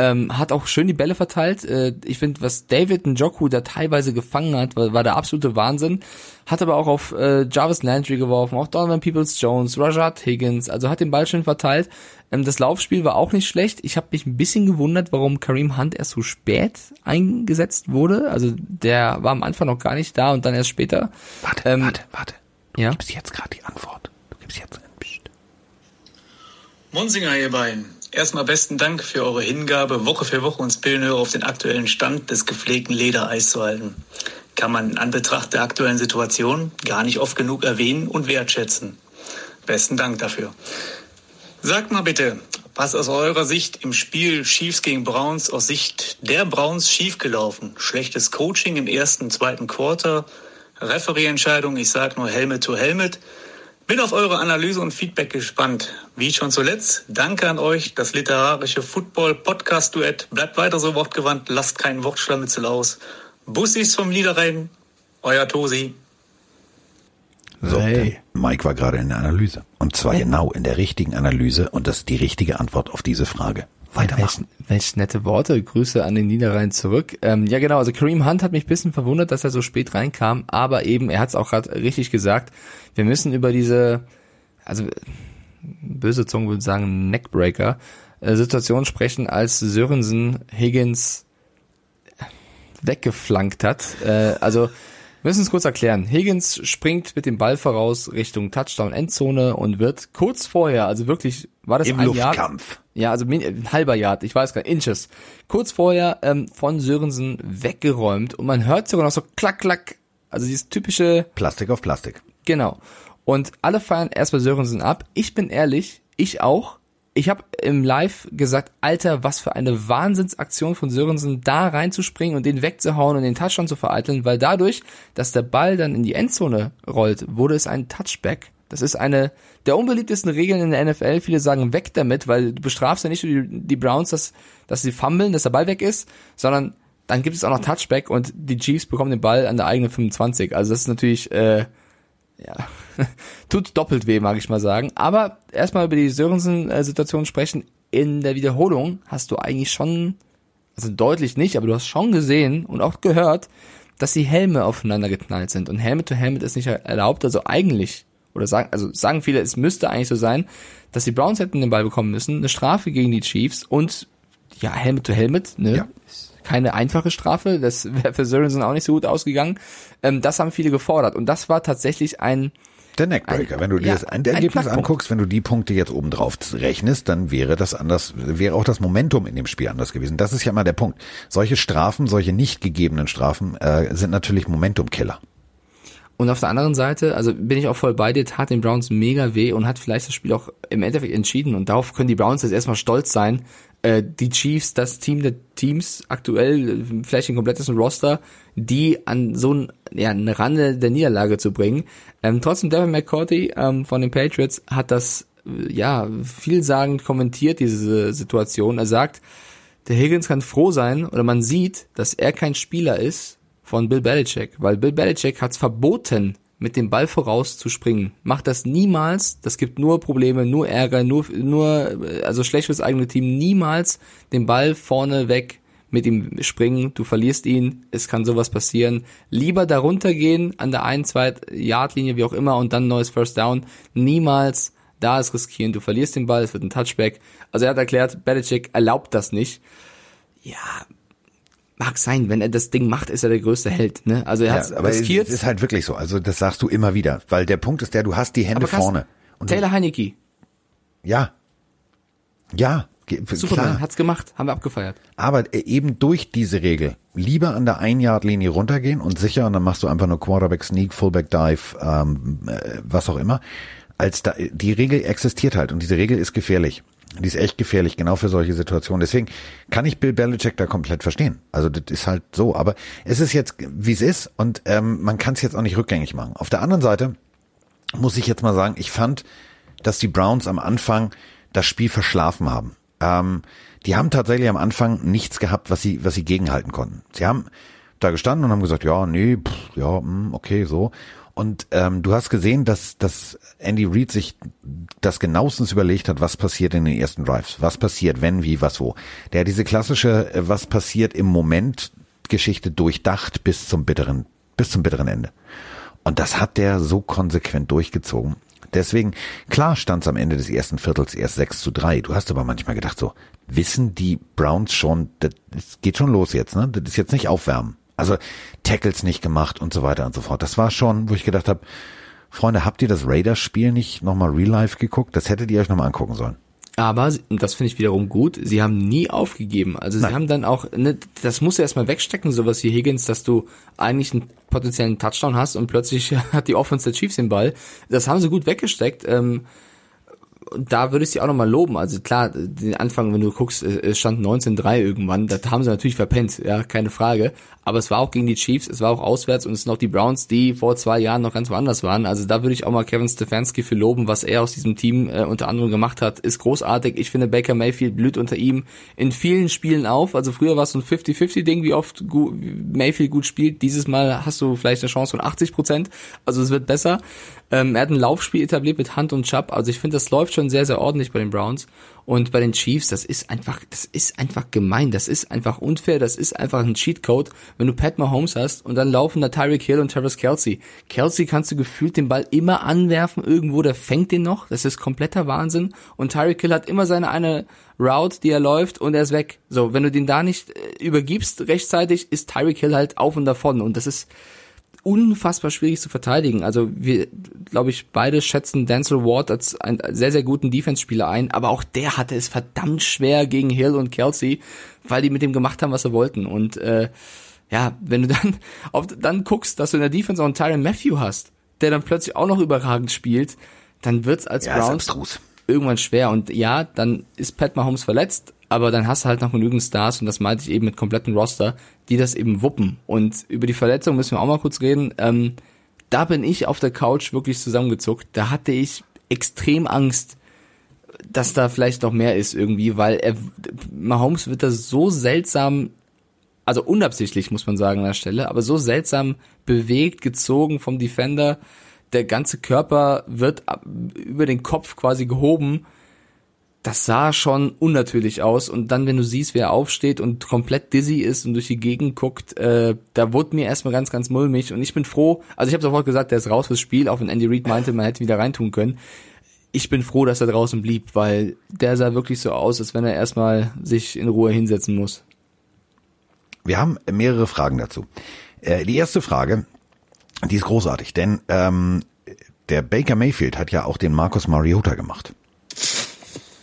S2: Ähm, hat auch schön die Bälle verteilt. Äh, ich finde, was David Njoku da teilweise gefangen hat, war, war der absolute Wahnsinn. Hat aber auch auf äh, Jarvis Landry geworfen, auch Donovan Peoples-Jones, Rajat Higgins, also hat den Ball schön verteilt. Ähm, das Laufspiel war auch nicht schlecht. Ich habe mich ein bisschen gewundert, warum Kareem Hunt erst so spät eingesetzt wurde. Also der war am Anfang noch gar nicht da und dann erst später.
S1: Warte,
S2: Ähm,
S1: warte, warte. Du
S2: ja?
S1: gibst jetzt gerade die Antwort. Du gibst jetzt Psst.
S4: Monsinger, ihr beiden. Erstmal besten Dank für eure Hingabe, Woche für Woche uns Pillenhörer auf den aktuellen Stand des gepflegten Ledereis zu halten. Kann man in Anbetracht der aktuellen Situation gar nicht oft genug erwähnen und wertschätzen. Besten Dank dafür. Sagt mal bitte, was aus eurer Sicht im Spiel Chiefs gegen Browns aus Sicht der Browns schiefgelaufen? Schlechtes Coaching im ersten, zweiten Quarter, Refereeentscheidung, ich sag nur Helmet to Helmet. Bin auf eure Analyse und Feedback gespannt. Wie schon zuletzt, danke an euch, das literarische Football-Podcast-Duett. Bleibt weiter so wortgewandt, lasst keinen Wortschlamitzel aus. Bussis vom Niederrhein, euer Tosi.
S1: So,
S2: Hey.
S1: Mike war gerade in der Analyse. Und zwar genau in der richtigen Analyse und das ist die richtige Antwort auf diese Frage. Weitermachen.
S2: Welch, welch nette Worte. Grüße an den Niederrhein zurück. Ähm, ja genau, also Kareem Hunt hat mich ein bisschen verwundert, dass er so spät reinkam, aber eben, er hat es auch gerade richtig gesagt, wir müssen über diese, also böse Zungen würden sagen, Neckbreaker, äh, Situation sprechen, als Sörensen Higgins weggeflankt hat. Äh, also müssen es kurz erklären. Higgins springt mit dem Ball voraus Richtung Touchdown Endzone und wird kurz vorher, also wirklich, war das
S1: Im
S2: ein?
S1: Luftkampf.
S2: Ja, also ein halber Yard, ich weiß gar nicht, Inches. Kurz vorher ähm, von Sörensen weggeräumt und man hört sogar noch so klack, klack. Also dieses typische,
S1: Plastik auf Plastik.
S2: genau. Und alle feiern erst bei Sörensen ab. Ich bin ehrlich, ich auch. Ich habe im Live gesagt, Alter, was für eine Wahnsinnsaktion von Sörensen, da reinzuspringen und den wegzuhauen und den Touchdown zu vereiteln, weil dadurch, dass der Ball dann in die Endzone rollt, wurde es ein Touchback. Das ist eine der unbeliebtesten Regeln in der NFL. Viele sagen weg damit, weil du bestrafst ja nicht die, die Browns, dass, dass sie fummeln, dass der Ball weg ist, sondern dann gibt es auch noch Touchback und die Chiefs bekommen den Ball an der eigenen 25. Also das ist natürlich, äh, ja, tut doppelt weh, mag ich mal sagen. Aber erstmal über die Sörensen-Situation sprechen. In der Wiederholung hast du eigentlich schon, also deutlich nicht, aber du hast schon gesehen und auch gehört, dass die Helme aufeinander geknallt sind. Und Helmet to Helmet ist nicht erlaubt. Also eigentlich, oder sagen, also sagen viele, es müsste eigentlich so sein, dass die Browns hätten den Ball bekommen müssen, eine Strafe gegen die Chiefs und ja, Helmet to Helmet, ne?
S1: Ja.
S2: Keine einfache Strafe, das wäre für Sörensen auch nicht so gut ausgegangen. Ähm, das haben viele gefordert. Und das war tatsächlich ein,
S1: Der Neckbreaker.
S2: Ein-
S1: wenn du dir
S2: ja,
S1: das Ergebnis anguckst, wenn du die Punkte jetzt oben drauf rechnest, dann wäre das anders, wäre auch das Momentum in dem Spiel anders gewesen. Das ist ja mal der Punkt. Solche Strafen, solche nicht gegebenen Strafen äh, sind natürlich Momentumkiller.
S2: Und auf der anderen Seite, also bin ich auch voll bei dir, tat den Browns mega weh und hat vielleicht das Spiel auch im Endeffekt entschieden. Und darauf können die Browns jetzt erstmal stolz sein. Äh, die Chiefs das Team der Teams aktuell, vielleicht ein komplettes Roster, die an so ein, ja, eine Rande der Niederlage zu bringen. Ähm, trotzdem, Devin McCourty ähm, von den Patriots hat das äh, ja vielsagend kommentiert, diese Situation. Er sagt, der Higgins kann froh sein, oder man sieht, dass er kein Spieler ist von Bill Belichick, weil Bill Belichick hat es verboten, mit dem Ball voraus zu springen. Macht das niemals. Das gibt nur Probleme, nur Ärger, nur, nur, also schlecht fürs eigene Team. Niemals den Ball vorne weg mit ihm springen. Du verlierst ihn. Es kann sowas passieren. Lieber darunter gehen an der ein, zwei Yard-Linie, wie auch immer, und dann neues First Down. Niemals da ist riskieren. Du verlierst den Ball. Es wird ein Touchback. Also er hat erklärt, Belichick erlaubt das nicht. Ja, Mag sein, wenn er das Ding macht, ist er der größte Held. Ne? Also er hat
S1: ja, aber riskiert. Es ist halt wirklich so. Also das sagst du immer wieder, weil der Punkt ist der, du hast die Hände
S2: aber
S1: vorne.
S2: Und Taylor Heinecke.
S1: Ja. Ja.
S2: Superman hat's gemacht, haben wir abgefeiert.
S1: Aber äh, eben durch diese Regel lieber an der Ein-Yard-Linie runtergehen und sicher und dann machst du einfach nur Quarterback Sneak, Fullback Dive, ähm, äh, was auch immer. Als da, die Regel existiert halt und diese Regel ist gefährlich. Die ist echt gefährlich, genau für solche Situationen. Deswegen kann ich Bill Belichick da komplett verstehen. Also das ist halt so. Aber es ist jetzt, wie es ist und ähm, man kann es jetzt auch nicht rückgängig machen. Auf der anderen Seite muss ich jetzt mal sagen, ich fand, dass die Browns am Anfang das Spiel verschlafen haben. Ähm, die haben tatsächlich am Anfang nichts gehabt, was sie, was sie gegenhalten konnten. Sie haben da gestanden und haben gesagt, ja, nee, pff, ja, mh, okay, so. Und ähm, du hast gesehen, dass, dass Andy Reid sich das genauestens überlegt hat, was passiert in den ersten Drives. Was passiert, wenn, wie, was, wo. Der hat diese klassische, äh, was passiert im Moment Geschichte durchdacht bis zum bitteren, bis zum bitteren Ende. Und das hat der so konsequent durchgezogen. Deswegen, klar stand es am Ende des ersten Viertels erst 6 zu 3. Du hast aber manchmal gedacht so, wissen die Browns schon, das geht schon los jetzt, ne? Das ist jetzt nicht aufwärmen. Also Tackles nicht gemacht und so weiter und so fort. Das war schon, wo ich gedacht habe, Freunde, habt ihr das Raiders-Spiel nicht nochmal real life geguckt? Das hättet ihr euch nochmal angucken sollen.
S2: Aber, das finde ich wiederum gut, sie haben nie aufgegeben. Also Nein. sie haben dann auch, ne, das musst du erstmal wegstecken, sowas wie Higgins, dass du eigentlich einen potenziellen Touchdown hast und plötzlich hat die Offense der Chiefs den Ball. Das haben sie gut weggesteckt. Ähm, da würde ich sie auch nochmal loben. Also klar, den Anfang, wenn du guckst, es stand 19-3 irgendwann, da haben sie natürlich verpennt, ja, keine Frage. Aber es war auch gegen die Chiefs, es war auch auswärts und es sind auch die Browns, die vor zwei Jahren noch ganz woanders waren. Also da würde ich auch mal Kevin Stefanski für loben, was er aus diesem Team äh, unter anderem gemacht hat, ist großartig. Ich finde, Baker Mayfield blüht unter ihm in vielen Spielen auf. Also früher war es so ein 50-50-Ding, wie oft Mayfield gut spielt. Dieses Mal hast du vielleicht eine Chance von 80 Prozent. Also es wird besser. Ähm, er hat ein Laufspiel etabliert mit Hand und Chubb. Also ich finde, das läuft schon sehr, sehr ordentlich bei den Browns. Und bei den Chiefs, das ist einfach, das ist einfach gemein, das ist einfach unfair, das ist einfach ein Cheatcode, wenn du Pat Mahomes hast und dann laufen da Tyreek Hill und Travis Kelsey. Kelsey kannst du gefühlt den Ball immer anwerfen irgendwo, der fängt den noch, das ist kompletter Wahnsinn. Und Tyreek Hill hat immer seine eine Route, die er läuft und er ist weg. So, wenn du den da nicht äh, übergibst rechtzeitig, ist Tyreek Hill halt auf und davon und das ist, unfassbar schwierig zu verteidigen. Also wir, glaube ich, beide schätzen Denzel Ward als einen sehr, sehr guten Defense-Spieler ein, aber auch der hatte es verdammt schwer gegen Hill und Kelsey, weil die mit dem gemacht haben, was sie wollten. Und äh, ja, wenn du dann auf, dann guckst, dass du in der Defense auch einen Tyron Matthew hast, der dann plötzlich auch noch überragend spielt, dann wird's als ja, Browns irgendwann schwer. Und ja, dann ist Pat Mahomes verletzt, aber dann hast du halt noch genügend Stars und das meinte ich eben mit kompletten Roster, die das eben wuppen. Und über die Verletzung müssen wir auch mal kurz reden. Ähm, da bin ich auf der Couch wirklich zusammengezuckt. Da hatte ich extrem Angst, dass da vielleicht noch mehr ist irgendwie, weil er, Mahomes wird da so seltsam, also unabsichtlich muss man sagen an der Stelle, aber so seltsam bewegt, gezogen vom Defender. Der ganze Körper wird über den Kopf quasi gehoben das sah schon unnatürlich aus. Und dann, wenn du siehst, wer aufsteht und komplett dizzy ist und durch die Gegend guckt, äh, da wurde mir erstmal ganz, ganz mulmig. Und ich bin froh, also ich habe sofort gesagt, der ist raus fürs Spiel, auch wenn Andy Reid meinte, man hätte wieder reintun können. Ich bin froh, dass er draußen blieb, weil der sah wirklich so aus, als wenn er erstmal sich in Ruhe hinsetzen muss.
S1: Wir haben mehrere Fragen dazu. Äh, die erste Frage, die ist großartig, denn ähm, der Baker Mayfield hat ja auch den Marcus Mariota gemacht.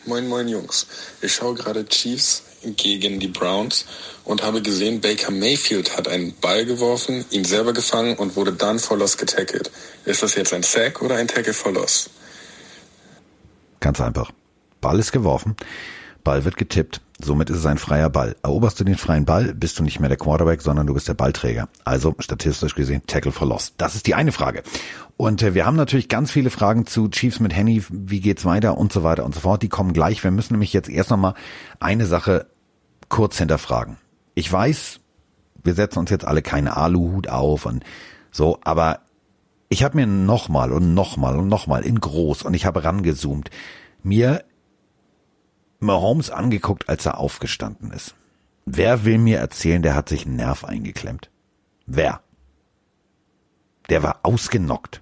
S5: Moin, moin Jungs. Ich schaue gerade Chiefs gegen die Browns und habe gesehen, Baker Mayfield hat einen Ball geworfen, ihn selber gefangen und wurde dann for loss getackelt. Ist das jetzt ein Sack oder ein Tackle for loss?
S1: Ganz einfach. Ball ist geworfen, Ball wird getippt, Somit ist es ein freier Ball. Eroberst du den freien Ball, bist du nicht mehr der Quarterback, sondern du bist der Ballträger. Also statistisch gesehen Tackle for Loss. Das ist die eine Frage. Und äh, wir haben natürlich ganz viele Fragen zu Chiefs mit Henny, wie geht's weiter und so weiter und so fort. Die kommen gleich. Wir müssen nämlich jetzt erst nochmal eine Sache kurz hinterfragen. Ich weiß, wir setzen uns jetzt alle keinen Aluhut auf und so, aber ich habe mir nochmal und nochmal und nochmal in groß und ich habe rangezoomt, mir Mahomes angeguckt, als er aufgestanden ist. Wer will mir erzählen, der hat sich einen Nerv eingeklemmt? Wer? Der war ausgenockt.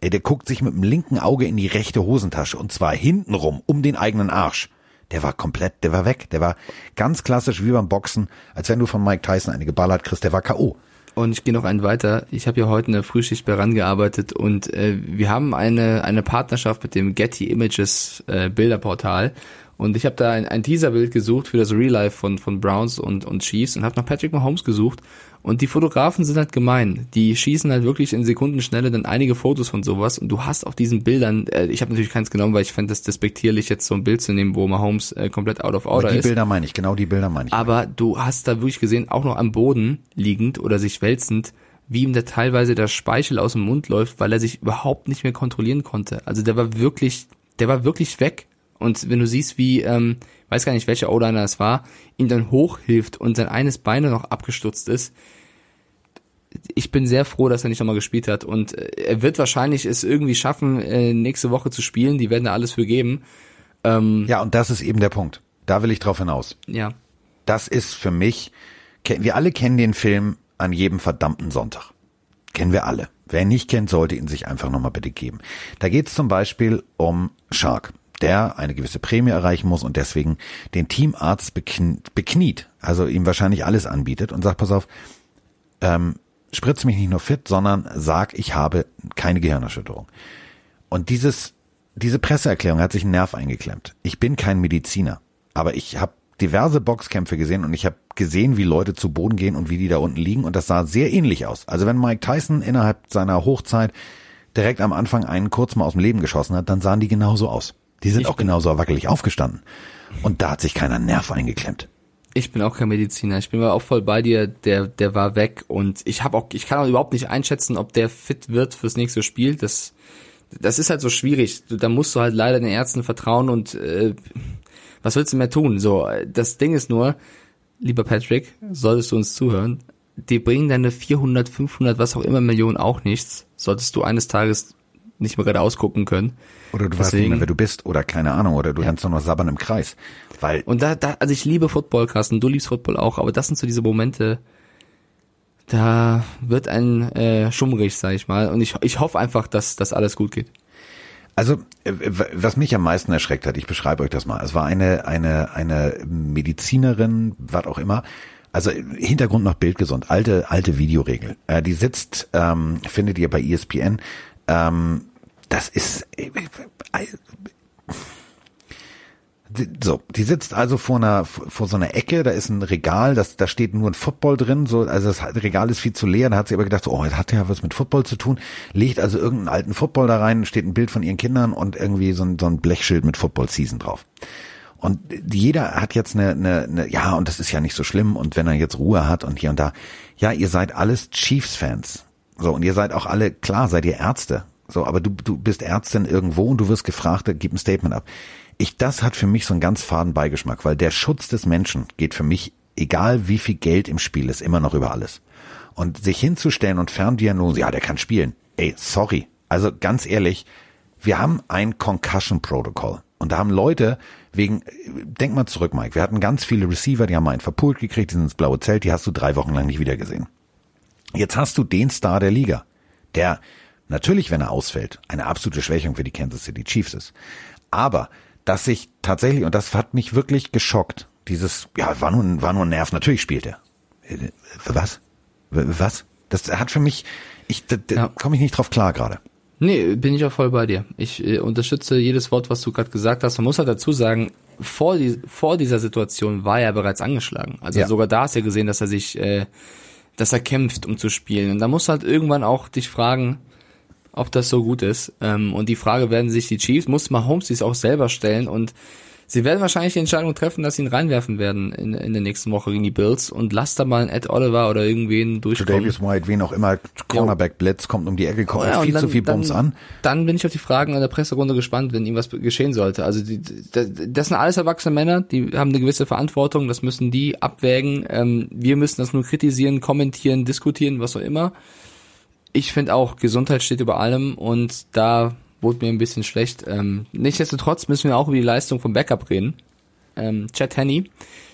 S1: Ey, der guckt sich mit dem linken Auge in die rechte Hosentasche und zwar hintenrum um den eigenen Arsch. Der war komplett, der war weg. Der war ganz klassisch wie beim Boxen, als wenn du von Mike Tyson eine geballert kriegst. Der war K.O.
S2: Und ich gehe noch einen weiter. Ich habe ja heute eine Frühschicht bei RAN gearbeitet und äh, wir haben eine, eine Partnerschaft mit dem Getty Images äh, Bilderportal. Und ich habe da ein, ein Teaserbild gesucht für das Real Life von, von Browns und, und Chiefs und habe nach Patrick Mahomes gesucht. Und die Fotografen sind halt gemein. Die schießen halt wirklich in Sekundenschnelle dann einige Fotos von sowas. Und du hast auf diesen Bildern, äh, ich habe natürlich keins genommen, weil ich fände das despektierlich, jetzt so ein Bild zu nehmen, wo Mahomes äh, komplett out of order
S1: die
S2: ist.
S1: Die Bilder meine ich, genau die Bilder meine ich.
S2: Aber du hast da wirklich gesehen, auch noch am Boden liegend oder sich wälzend, wie ihm da teilweise der Speichel aus dem Mund läuft, weil er sich überhaupt nicht mehr kontrollieren konnte. Also der war wirklich, der war wirklich weg. Und wenn du siehst, wie, ähm, weiß gar nicht, welcher O-Liner es war, ihm dann hochhilft und sein eines Beine noch abgestutzt ist, ich bin sehr froh, dass er nicht nochmal gespielt hat. Und äh, er wird wahrscheinlich es irgendwie schaffen, äh, nächste Woche zu spielen. Die werden da alles für geben.
S1: Ähm, ja, und das ist eben der Punkt. Da will ich drauf hinaus.
S2: Ja.
S1: Das ist für mich, wir alle kennen den Film an jedem verdammten Sonntag. Kennen wir alle. Wer ihn nicht kennt, sollte ihn sich einfach nochmal bitte geben. Da geht es zum Beispiel um Shark, der eine gewisse Prämie erreichen muss und deswegen den Teamarzt bekniet, also ihm wahrscheinlich alles anbietet und sagt, pass auf, ähm, spritz mich nicht nur fit, sondern sag, ich habe keine Gehirnerschütterung. Und dieses, diese Presseerklärung hat sich einen Nerv eingeklemmt. Ich bin kein Mediziner, aber ich habe diverse Boxkämpfe gesehen und ich habe gesehen, wie Leute zu Boden gehen und wie die da unten liegen und das sah sehr ähnlich aus. Also wenn Mike Tyson innerhalb seiner Hochzeit direkt am Anfang einen kurz mal aus dem Leben geschossen hat, dann sahen die genauso aus. Die sind ich auch genauso wackelig aufgestanden. Und da hat sich keiner Nerv eingeklemmt.
S2: Ich bin auch kein Mediziner. Ich bin aber auch voll bei dir. Der, der war weg und ich habe auch, ich kann auch überhaupt nicht einschätzen, ob der fit wird fürs nächste Spiel. Das, das ist halt so schwierig. Da musst du halt leider den Ärzten vertrauen und äh, was willst du mehr tun? So, das Ding ist nur, lieber Patrick, solltest du uns zuhören, die bringen deine 400, 500, was auch immer Millionen auch nichts. Solltest du eines Tages nicht mehr gerade ausgucken können.
S1: Oder du Deswegen, weißt nicht mehr, wer du bist oder keine Ahnung oder du ja. rennst nur noch sabbern im Kreis. Weil
S2: und da, da, also ich liebe Football, Carsten, du liebst Football auch, aber das sind so diese Momente, da wird ein äh, schummrig, sag ich mal. Und ich, ich hoffe einfach, dass das alles gut geht.
S1: Also, äh, was mich am meisten erschreckt hat, ich beschreibe euch das mal. Es war eine, eine, eine Medizinerin, was auch immer. Also Hintergrund noch bildgesund, alte, alte Videoregel. Äh, die sitzt, ähm, findet ihr bei ESPN, ähm, das ist äh, äh, so, die sitzt also vor einer vor so einer Ecke, da ist ein Regal, das da steht nur ein Football drin, so also das Regal ist viel zu leer, da hat sie aber gedacht, so, oh, das hat ja was mit Football zu tun, legt also irgendeinen alten Football da rein, steht ein Bild von ihren Kindern und irgendwie so ein, so ein Blechschild mit Football Season drauf. Und jeder hat jetzt eine, eine, eine, ja, und das ist ja nicht so schlimm und wenn er jetzt Ruhe hat und hier und da, ja, ihr seid alles Chiefs Fans. So, und ihr seid auch alle, klar, seid ihr Ärzte. So, aber du, du bist Ärztin irgendwo und du wirst gefragt, gib ein Statement ab. Ich, das hat für mich so einen ganz faden Beigeschmack, weil der Schutz des Menschen geht für mich, egal wie viel Geld im Spiel ist, immer noch über alles. Und sich hinzustellen und Ferndiagnose, ja, der kann spielen. Ey, sorry. Also ganz ehrlich, wir haben ein Concussion Protocol. Und da haben Leute wegen, denk mal zurück, Mike, wir hatten ganz viele Receiver, die haben einen verpult gekriegt, die sind ins blaue Zelt, die hast du drei Wochen lang nicht wiedergesehen. Jetzt hast du den Star der Liga, der natürlich, wenn er ausfällt, eine absolute Schwächung für die Kansas City Chiefs ist. Aber, dass sich tatsächlich, und das hat mich wirklich geschockt, dieses, ja, war nur, war nur ein Nerv, natürlich spielt er. Äh, was? Was? Das hat für mich, ich, da, da ja. komme ich nicht drauf klar gerade.
S2: Nee, bin ich auch voll bei dir. Ich äh, unterstütze jedes Wort, was du gerade gesagt hast. Man muss halt dazu sagen, vor, die, vor dieser Situation war er bereits angeschlagen. Also ja. sogar da hast du ja gesehen, dass er sich äh, dass er kämpft, um zu spielen. Und da musst du halt irgendwann auch dich fragen, ob das so gut ist. Ähm, und die Frage werden sich die Chiefs, muss Mahomes sich auch selber stellen und Sie werden wahrscheinlich die Entscheidung treffen, dass sie ihn reinwerfen werden in, in der nächsten Woche gegen die Bills und lasst da mal einen Ed Oliver oder irgendwen durchkommen.
S1: Davis White, wen auch immer, Cornerback Blitz kommt um die Ecke, kommt
S2: Ja,
S1: viel
S2: dann-
S1: zu viel Bums
S2: dann,
S1: an.
S2: Dann bin ich auf die Fragen in der Presserunde gespannt, wenn irgendwas geschehen sollte. Also die, das, das sind alles erwachsene Männer, die haben eine gewisse Verantwortung, das müssen die abwägen. Ähm, wir müssen das nur kritisieren, kommentieren, diskutieren, was auch immer. Ich finde auch, Gesundheit steht über allem und da wurde mir ein bisschen schlecht. Ähm, nichtsdestotrotz müssen wir auch über die Leistung vom Backup reden. Ähm, Chad Henney,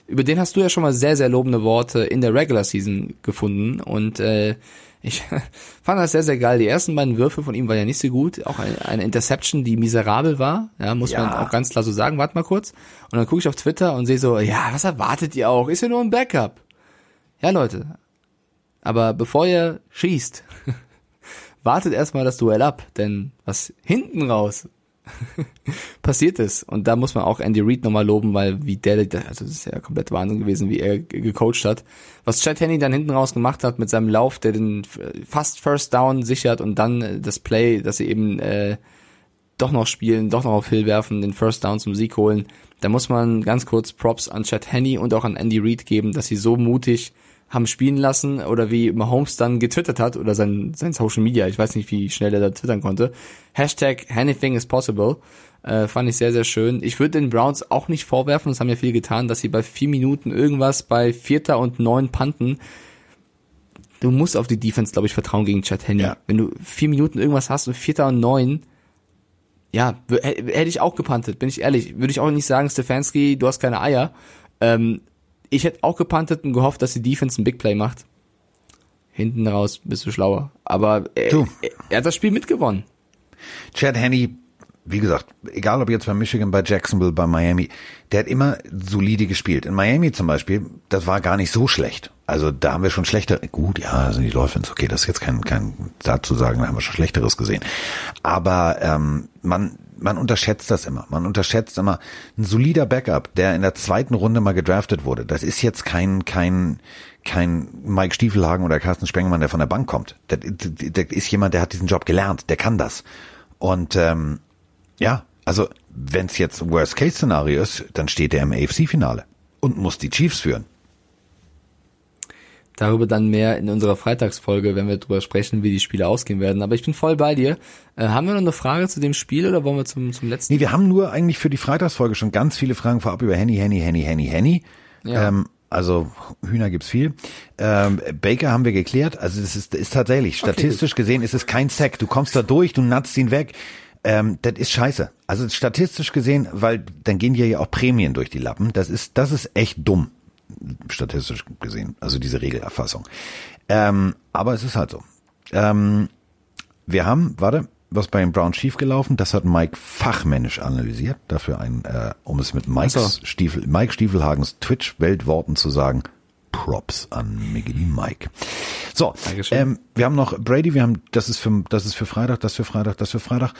S2: über den hast du ja schon mal sehr, sehr lobende Worte in der Regular Season gefunden und äh, ich fand das sehr, sehr geil. Die ersten beiden Würfe von ihm waren ja nicht so gut. Auch eine, eine Interception, die miserabel war. Ja, muss man
S1: Ja.
S2: auch ganz klar so sagen. Warte mal kurz. Und dann gucke ich auf Twitter und sehe so, ja, was erwartet ihr auch? Ist ja nur ein Backup. Ja, Leute. Aber bevor ihr schießt, wartet erstmal das Duell ab. Denn was hinten raus passiert ist. Und da muss man auch Andy Reid nochmal loben, weil wie der, also das ist ja komplett Wahnsinn gewesen, wie er ge- gecoacht hat. Was Chad Henney dann hinten raus gemacht hat mit seinem Lauf, der den fast First Down sichert und dann äh, das Play, dass sie eben äh, doch noch spielen, doch noch auf Hill werfen, den First Down zum Sieg holen. Da muss man ganz kurz Props an Chad Henney und auch an Andy Reid geben, dass sie so mutig haben spielen lassen oder wie Mahomes dann getwittert hat oder sein, sein Social Media, ich weiß nicht, wie schnell er da twittern konnte. Hashtag anything is possible. Äh, fand ich sehr, sehr schön. Ich würde den Browns auch nicht vorwerfen, das haben ja viele getan, dass sie bei vier Minuten irgendwas bei Vierter und Neun panten. Du musst auf die Defense, glaube ich, vertrauen gegen Chad Henney.
S1: Ja.
S2: Wenn du vier Minuten irgendwas hast und Vierter und Neun, ja, hätte ich auch gepantet, bin ich ehrlich. Würde ich auch nicht sagen, Stefanski, du hast keine Eier. Ähm, ich hätte auch gepantet und gehofft, dass die Defense ein Big Play macht. Hinten raus bist du schlauer. Aber er,
S1: Du.
S2: er, hat das Spiel mitgewonnen.
S1: Chad Henney, wie gesagt, egal ob jetzt bei Michigan, bei Jacksonville, bei Miami, der hat immer solide gespielt. In Miami zum Beispiel, das war gar nicht so schlecht. Also da haben wir schon schlechtere, gut, ja, sind die Dolphins, okay, das ist jetzt kein, kein dazu sagen, da haben wir schon schlechteres gesehen. Aber ähm, man, man unterschätzt das immer. Man unterschätzt immer ein solider Backup, der in der zweiten Runde mal gedraftet wurde. Das ist jetzt kein, kein, kein Mike Stiefelhagen oder Carsten Spengemann, der von der Bank kommt. Das, das, ist jemand, der hat diesen Job gelernt, der kann das. Und ähm, ja, also wenn es jetzt Worst-Case-Szenario ist, dann steht er im AFC-Finale und muss die Chiefs führen.
S2: Darüber dann mehr in unserer Freitagsfolge, wenn wir darüber sprechen, wie die Spiele ausgehen werden. Aber ich bin voll bei dir. Äh, haben wir noch eine Frage zu dem Spiel oder wollen wir zum, zum letzten?
S1: Nee, wir haben nur eigentlich für die Freitagsfolge schon ganz viele Fragen vorab über Henny, Henny, Henny, Henny, Henny.
S2: Ja.
S1: Ähm, also Hühner gibt's viel. Ähm, Baker haben wir geklärt. Also das ist, ist tatsächlich, statistisch gesehen ist es kein Sack. Du kommst da durch, du natzt ihn weg. Ähm, das ist scheiße. Also statistisch gesehen, weil dann gehen dir ja auch Prämien durch die Lappen. Das ist, das ist echt dumm. Statistisch gesehen. Also diese Regelerfassung. Ähm, aber es ist halt so. Ähm, wir haben, warte, was bei den Browns schiefgelaufen, das hat Mike fachmännisch analysiert. Dafür ein, äh, um es mit Mikes
S2: so.
S1: Stiefel, Mike Stiefelhagens Twitch-Weltworten zu sagen, Props an Miggity Mike. So, ähm, wir haben noch Brady, wir haben, das ist für, das ist für Freitag, das für Freitag, das für Freitag.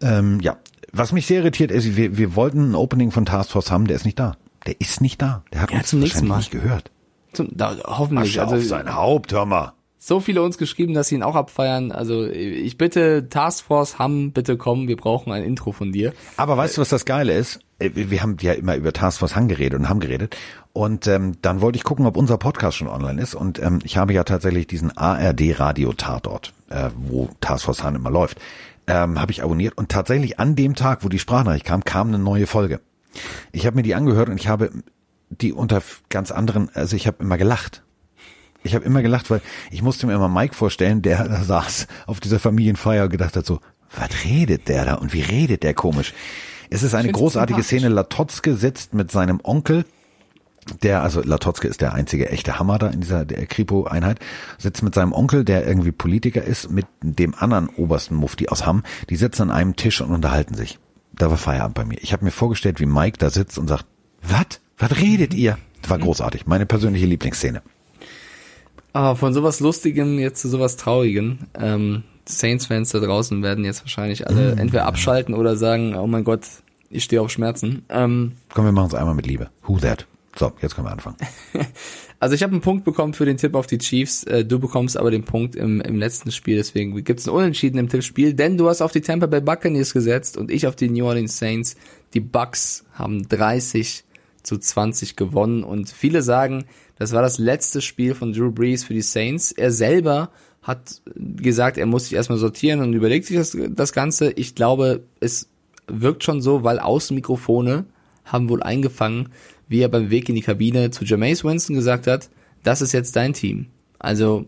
S1: Ähm, ja, was mich sehr irritiert ist, wir, wir wollten ein Opening von Task Force haben, der ist nicht da. Der ist nicht da. Der hat
S2: Ja,
S1: uns wahrscheinlich
S2: Mal.
S1: nicht gehört.
S2: Zum, da, hoffentlich.
S1: Asche auf
S2: Also,
S1: sein Haupt, hör mal.
S2: so viele uns geschrieben, dass sie ihn auch abfeiern. Also ich bitte Taskforce Hamm, bitte komm, wir brauchen ein Intro von dir.
S1: Aber weißt du, was das Geile ist? Äh, Wir haben ja immer über Taskforce Han geredet und haben geredet. Und ähm, dann wollte ich gucken, ob unser Podcast schon online ist. Und ähm, ich habe ja tatsächlich diesen ARD-Radio-Tatort, äh, wo Taskforce Han immer läuft, ähm, habe ich abonniert. Und tatsächlich an dem Tag, wo die Sprachnachricht kam, kam eine neue Folge. Ich habe mir die angehört und ich habe die unter ganz anderen, also ich habe immer gelacht. Ich habe immer gelacht, weil ich musste mir immer Mike vorstellen, der da saß auf dieser Familienfeier und gedacht hat so, was redet der da und wie redet der komisch? Es ist eine großartige. Szene. Latotzke sitzt mit seinem Onkel, der, also Latotzke ist der einzige echte Hammer da in dieser Kripo-Einheit, sitzt mit seinem Onkel, der irgendwie Politiker ist, mit dem anderen obersten Mufti aus Hamm. Die sitzen an einem Tisch und unterhalten sich. Da war Feierabend bei mir. Ich habe mir vorgestellt, wie Mike da sitzt und sagt, was? Was redet ihr? Das war großartig. Meine persönliche Lieblingsszene.
S2: Aber von sowas Lustigem jetzt zu sowas Traurigem. Ähm, Saints-Fans da draußen werden jetzt wahrscheinlich alle
S1: Mm.
S2: entweder abschalten oder sagen, oh mein Gott, ich stehe auf Schmerzen. Ähm,
S1: Komm, wir machen es einmal mit Liebe. Who that? So, jetzt können wir anfangen.
S2: Also ich habe einen Punkt bekommen für den Tipp auf die Chiefs. Äh, Du bekommst aber den Punkt im, im letzten Spiel. Deswegen gibt's einen Unentschieden im Tippspiel, denn du hast auf die Tampa Bay Buccaneers gesetzt und ich auf die New Orleans Saints. Die Bucks haben 30 zu 20 gewonnen und viele sagen, das war das letzte Spiel von Drew Brees für die Saints. Er selber hat gesagt, er muss sich erstmal sortieren und überlegt sich das, das Ganze. Ich glaube, es wirkt schon so, weil Außenmikrofone haben wohl eingefangen, wie er beim Weg in die Kabine zu Jameis Winston gesagt hat, das ist jetzt dein Team. Also,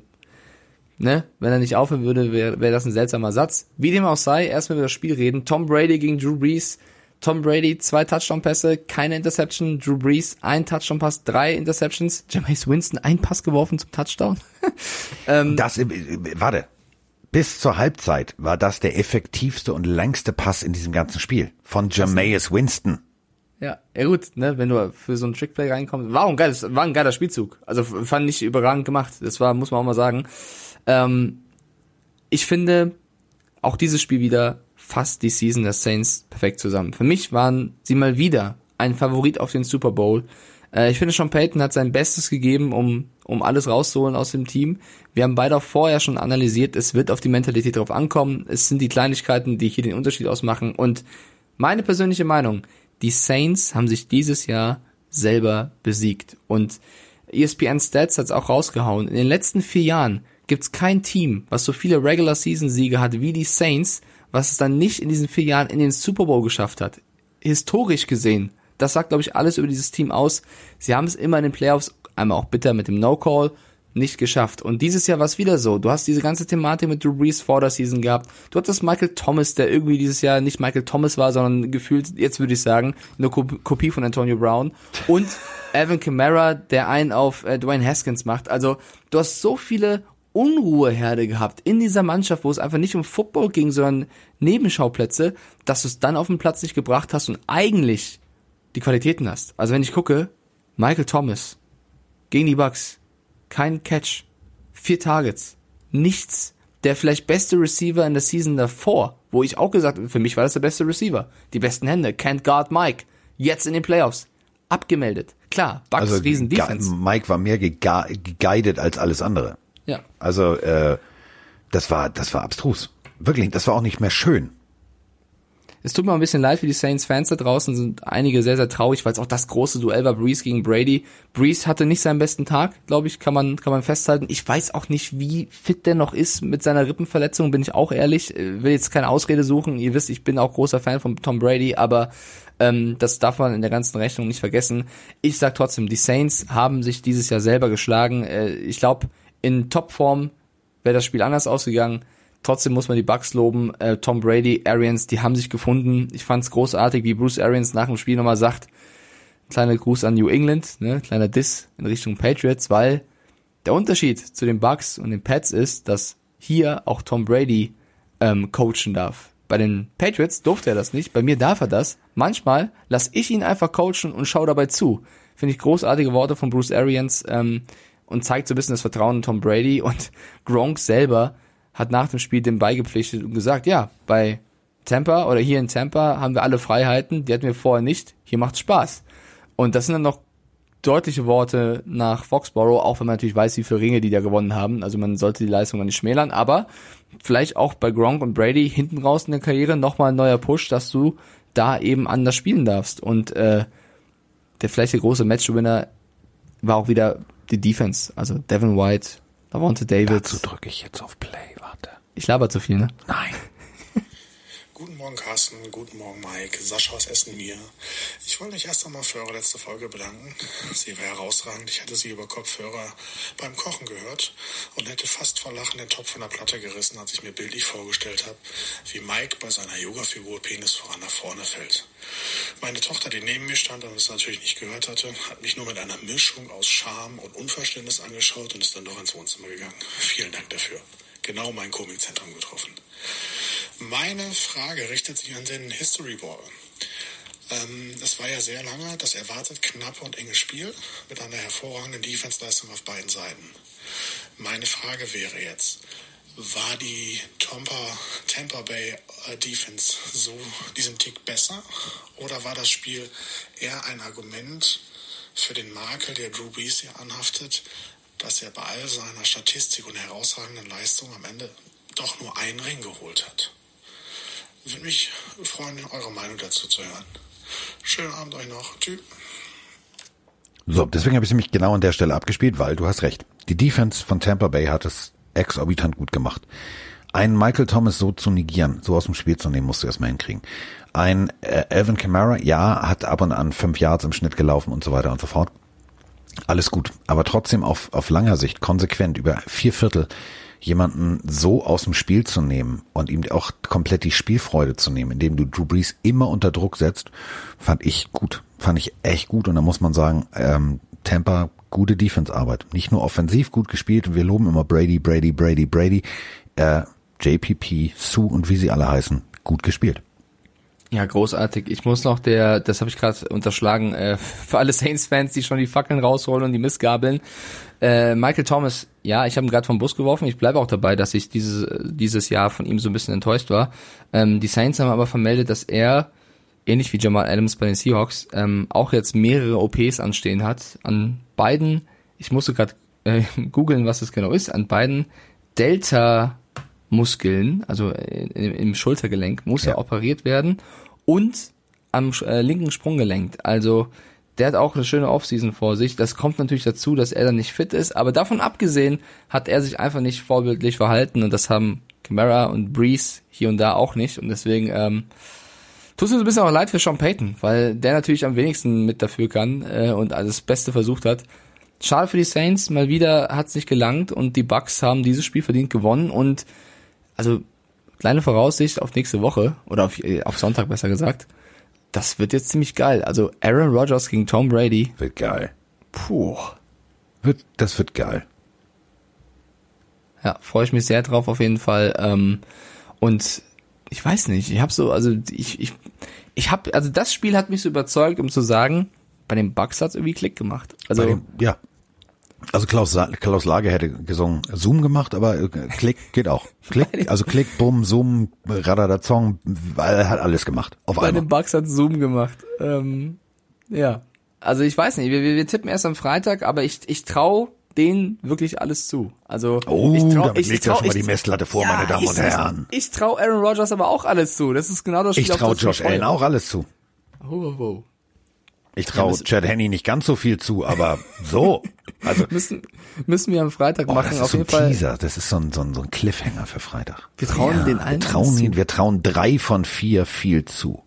S2: ne, wenn er nicht aufhören würde, wäre wär das ein seltsamer Satz. Wie dem auch sei, erstmal über das Spiel reden. Tom Brady gegen Drew Brees. Tom Brady, zwei Touchdown-Pässe, keine Interception. Drew Brees, ein Touchdown-Pass, drei Interceptions. Jameis Winston, ein Pass geworfen zum Touchdown. ähm,
S1: Das, äh, warte. Bis zur Halbzeit war das der effektivste und längste Pass in diesem ganzen Spiel. Von Jameis Winston.
S2: Ja, ja gut, ne, wenn du für so einen Trickplay reinkommst, war ein geiles, war ein geiler Spielzug. Also fand ich überragend gemacht. Das war, muss man auch mal sagen. Ähm, ich finde auch dieses Spiel wieder fast die Season der Saints perfekt zusammen. Für mich waren sie mal wieder ein Favorit auf den Super Bowl. Äh, ich finde, Sean Payton hat sein Bestes gegeben, um, um alles rauszuholen aus dem Team. Wir haben beide auch vorher schon analysiert, es wird auf die Mentalität drauf ankommen. Es sind die Kleinigkeiten, die hier den Unterschied ausmachen. Und meine persönliche Meinung, die Saints haben sich dieses Jahr selber besiegt. Und ESPN Stats hat es auch rausgehauen. In den letzten vier Jahren gibt's kein Team, was so viele Regular Season Siege hat wie die Saints, was es dann nicht in diesen vier Jahren in den Super Bowl geschafft hat. Historisch gesehen. Das sagt, glaube ich, alles über dieses Team aus. Sie haben es immer in den Playoffs, einmal auch bitter mit dem No-Call, nicht geschafft. Und dieses Jahr war es wieder so. Du hast diese ganze Thematik mit Drew Brees vor der Season gehabt. Du hattest Michael Thomas, der irgendwie dieses Jahr nicht Michael Thomas war, sondern gefühlt, jetzt würde ich sagen, eine Kop- Kopie von Antonio Brown. Und Evan Kamara, der einen auf äh, Dwayne Haskins macht. Also du hast so viele Unruheherde gehabt in dieser Mannschaft, wo es einfach nicht um Football ging, sondern Nebenschauplätze, dass du es dann auf den Platz nicht gebracht hast und eigentlich die Qualitäten hast. Also wenn ich gucke, Michael Thomas gegen die Bucks, kein Catch, vier Targets, nichts. Der vielleicht beste Receiver in der Season davor, wo ich auch gesagt habe, für mich war das der beste Receiver. Die besten Hände, can't guard Mike. Jetzt in den Playoffs. Abgemeldet. Klar, Bucks
S1: Also
S2: riesen Defense.
S1: Mike war mehr geguided als alles andere.
S2: Ja.
S1: Also äh, das war das war abstrus. Wirklich, das war auch nicht mehr schön.
S2: Es tut mir ein bisschen leid für die Saints-Fans da draußen, sind einige sehr, sehr traurig, weil es auch das große Duell war, Breeze gegen Brady. Breeze hatte nicht seinen besten Tag, glaube ich, kann man, kann man festhalten. Ich weiß auch nicht, wie fit der noch ist mit seiner Rippenverletzung, bin ich auch ehrlich. Äh, Will jetzt keine Ausrede suchen. Ihr wisst, ich bin auch großer Fan von Tom Brady, aber ähm, das darf man in der ganzen Rechnung nicht vergessen. Ich sag trotzdem, die Saints haben sich dieses Jahr selber geschlagen. Äh, ich glaube, in Topform wäre das Spiel anders ausgegangen. Trotzdem muss man die Bucks loben. Äh, Tom Brady, Arians, die haben sich gefunden. Ich fand es großartig, wie Bruce Arians nach dem Spiel nochmal sagt, kleiner Gruß an New England, ne, kleiner Diss in Richtung Patriots, weil der Unterschied zu den Bucks und den Pets ist, dass hier auch Tom Brady ähm, coachen darf. Bei den Patriots durfte er das nicht, bei mir darf er das. Manchmal lasse ich ihn einfach coachen und schaue dabei zu. Finde ich großartige Worte von Bruce Arians ähm, und zeigt so ein bisschen das Vertrauen in Tom Brady und Gronk selber hat nach dem Spiel dem beigepflichtet und gesagt, ja, bei Tampa oder hier in Tampa haben wir alle Freiheiten, die hatten wir vorher nicht, hier macht's Spaß. Und das sind dann noch deutliche Worte nach Foxborough, auch wenn man natürlich weiß, wie viele Ringe die da gewonnen haben. Also man sollte die Leistung nicht schmälern, aber vielleicht auch bei Gronk und Brady hinten raus in der Karriere nochmal ein neuer Push, dass du da eben anders spielen darfst. Und äh, der vielleicht der große Matchwinner war auch wieder die Defense. Also Devin White, Davante David.
S1: Dazu drücke ich jetzt auf Play.
S2: Ich laber zu viel, ne?
S1: Nein.
S6: Guten Morgen, Carsten. Guten Morgen, Mike. Sascha aus Essen mir. Ich wollte mich erst einmal für eure letzte Folge bedanken. Sie war herausragend. Ich hatte sie über Kopfhörer beim Kochen gehört und hätte fast vor Lachen den Topf von der Platte gerissen, als ich mir bildlich vorgestellt habe, wie Mike bei seiner Yoga-Figur Penis voran nach vorne fällt. Meine Tochter, die neben mir stand und es natürlich nicht gehört hatte, hat mich nur mit einer Mischung aus Scham und Unverständnis angeschaut und ist dann doch ins Wohnzimmer gegangen. Vielen Dank dafür. Genau mein Komikzentrum getroffen. Meine Frage richtet sich an den History Ball. Ähm, es war ja sehr lange das erwartet knappe und enge Spiel mit einer hervorragenden Defense-Leistung auf beiden Seiten. Meine Frage wäre jetzt, war die Tampa, Tampa Bay äh, Defense so diesen Tick besser oder war das Spiel eher ein Argument für den Makel, der Drew Brees hier anhaftet, dass er bei all seiner Statistik und herausragenden Leistung am Ende doch nur einen Ring geholt hat. Würde mich freuen, eure Meinung dazu zu hören. Schönen Abend euch noch. Tschüss.
S1: So, deswegen habe ich nämlich genau an der Stelle abgespielt, weil du hast recht. Die Defense von Tampa Bay hat es exorbitant gut gemacht. Einen Michael Thomas so zu negieren, so aus dem Spiel zu nehmen, musst du erstmal hinkriegen. Ein äh, Alvin Kamara, ja, hat ab und an fünf Yards im Schnitt gelaufen und so weiter und so fort. Alles gut, aber trotzdem auf, auf langer Sicht konsequent über vier Viertel jemanden so aus dem Spiel zu nehmen und ihm auch komplett die Spielfreude zu nehmen, indem du Drew Brees immer unter Druck setzt, fand ich gut. Fand ich echt gut und da muss man sagen, ähm, Tampa gute Defense-Arbeit. Nicht nur offensiv gut gespielt, wir loben immer Brady, Brady, Brady, Brady. Äh, JPP, Sue und wie sie alle heißen, gut gespielt.
S2: Ja, großartig. Ich muss noch der, das habe ich gerade unterschlagen, äh, für alle Saints-Fans, die schon die Fackeln rausholen und die Missgabeln. Äh, Michael Thomas, ja, ich habe ihn gerade vom Bus geworfen. Ich bleibe auch dabei, dass ich dieses, dieses Jahr von ihm so ein bisschen enttäuscht war. Ähm, die Saints haben aber vermeldet, dass er, ähnlich wie Jamal Adams bei den Seahawks, ähm, auch jetzt mehrere OPs anstehen hat. An beiden, ich musste gerade äh, googeln, was das genau ist, an beiden Delta Muskeln, also im, Schultergelenk, muss ja. er operiert werden und am äh, linken Sprunggelenk. Also der hat auch eine schöne Offseason vor sich. Das kommt natürlich dazu, dass er dann nicht fit ist, aber davon abgesehen hat er sich einfach nicht vorbildlich verhalten und das haben Camara und Breeze hier und da auch nicht und deswegen ähm, tut es mir ein bisschen auch leid für Sean Payton, weil der natürlich am wenigsten mit dafür kann äh, und alles Beste versucht hat. Schade für die Saints, mal wieder hat es nicht gelangt und die Bucks haben dieses Spiel verdient gewonnen und also kleine Voraussicht auf nächste Woche oder auf, äh, auf Sonntag besser gesagt. Das wird jetzt ziemlich geil. Also Aaron Rodgers gegen Tom Brady.
S1: Wird geil.
S2: Puh.
S1: Wird, das wird geil.
S2: Ja, freue ich mich sehr drauf auf jeden Fall. Ähm, und ich weiß nicht, ich habe so, also ich, ich, ich habe, also das Spiel hat mich so überzeugt, um zu sagen, bei den Bucks hat's irgendwie Klick gemacht. Also
S1: dem, ja, also Klaus, Klaus Lage hätte gesungen Zoom gemacht, aber äh, Klick geht auch. Klick, also Klick, Bumm, Zoom, Radadazong, er hat alles gemacht. Auf
S2: Bei
S1: einmal.
S2: den Bugs hat Zoom gemacht. Ähm, ja. Also ich weiß nicht, wir, wir, wir tippen erst am Freitag, aber ich, ich trau denen wirklich alles zu. Also
S1: Oh,
S2: ich trau,
S1: damit
S2: ich,
S1: legt
S2: ich
S1: ja
S2: trau,
S1: schon mal die Messlatte vor, meine Damen
S2: ich,
S1: und Herren.
S2: Ich, ich trau Aaron Rodgers aber auch alles zu. Das ist genau das Spiel,
S1: Ich
S2: mich
S1: Josh Allen auch alles zu.
S2: Oh, oh, oh.
S1: Ich traue
S2: das-
S1: Chad Henney nicht ganz so viel zu, aber so. Also,
S2: Müssen, müssen wir am Freitag
S1: oh,
S2: machen.
S1: das
S2: Auf
S1: ist so ein
S2: jeden Fall.
S1: Teaser. Das ist so ein, so ein, so ein Cliffhanger für Freitag.
S2: Wir trauen den allen
S1: wir trauen, ihn,
S2: zu.
S1: wir trauen drei von vier viel zu.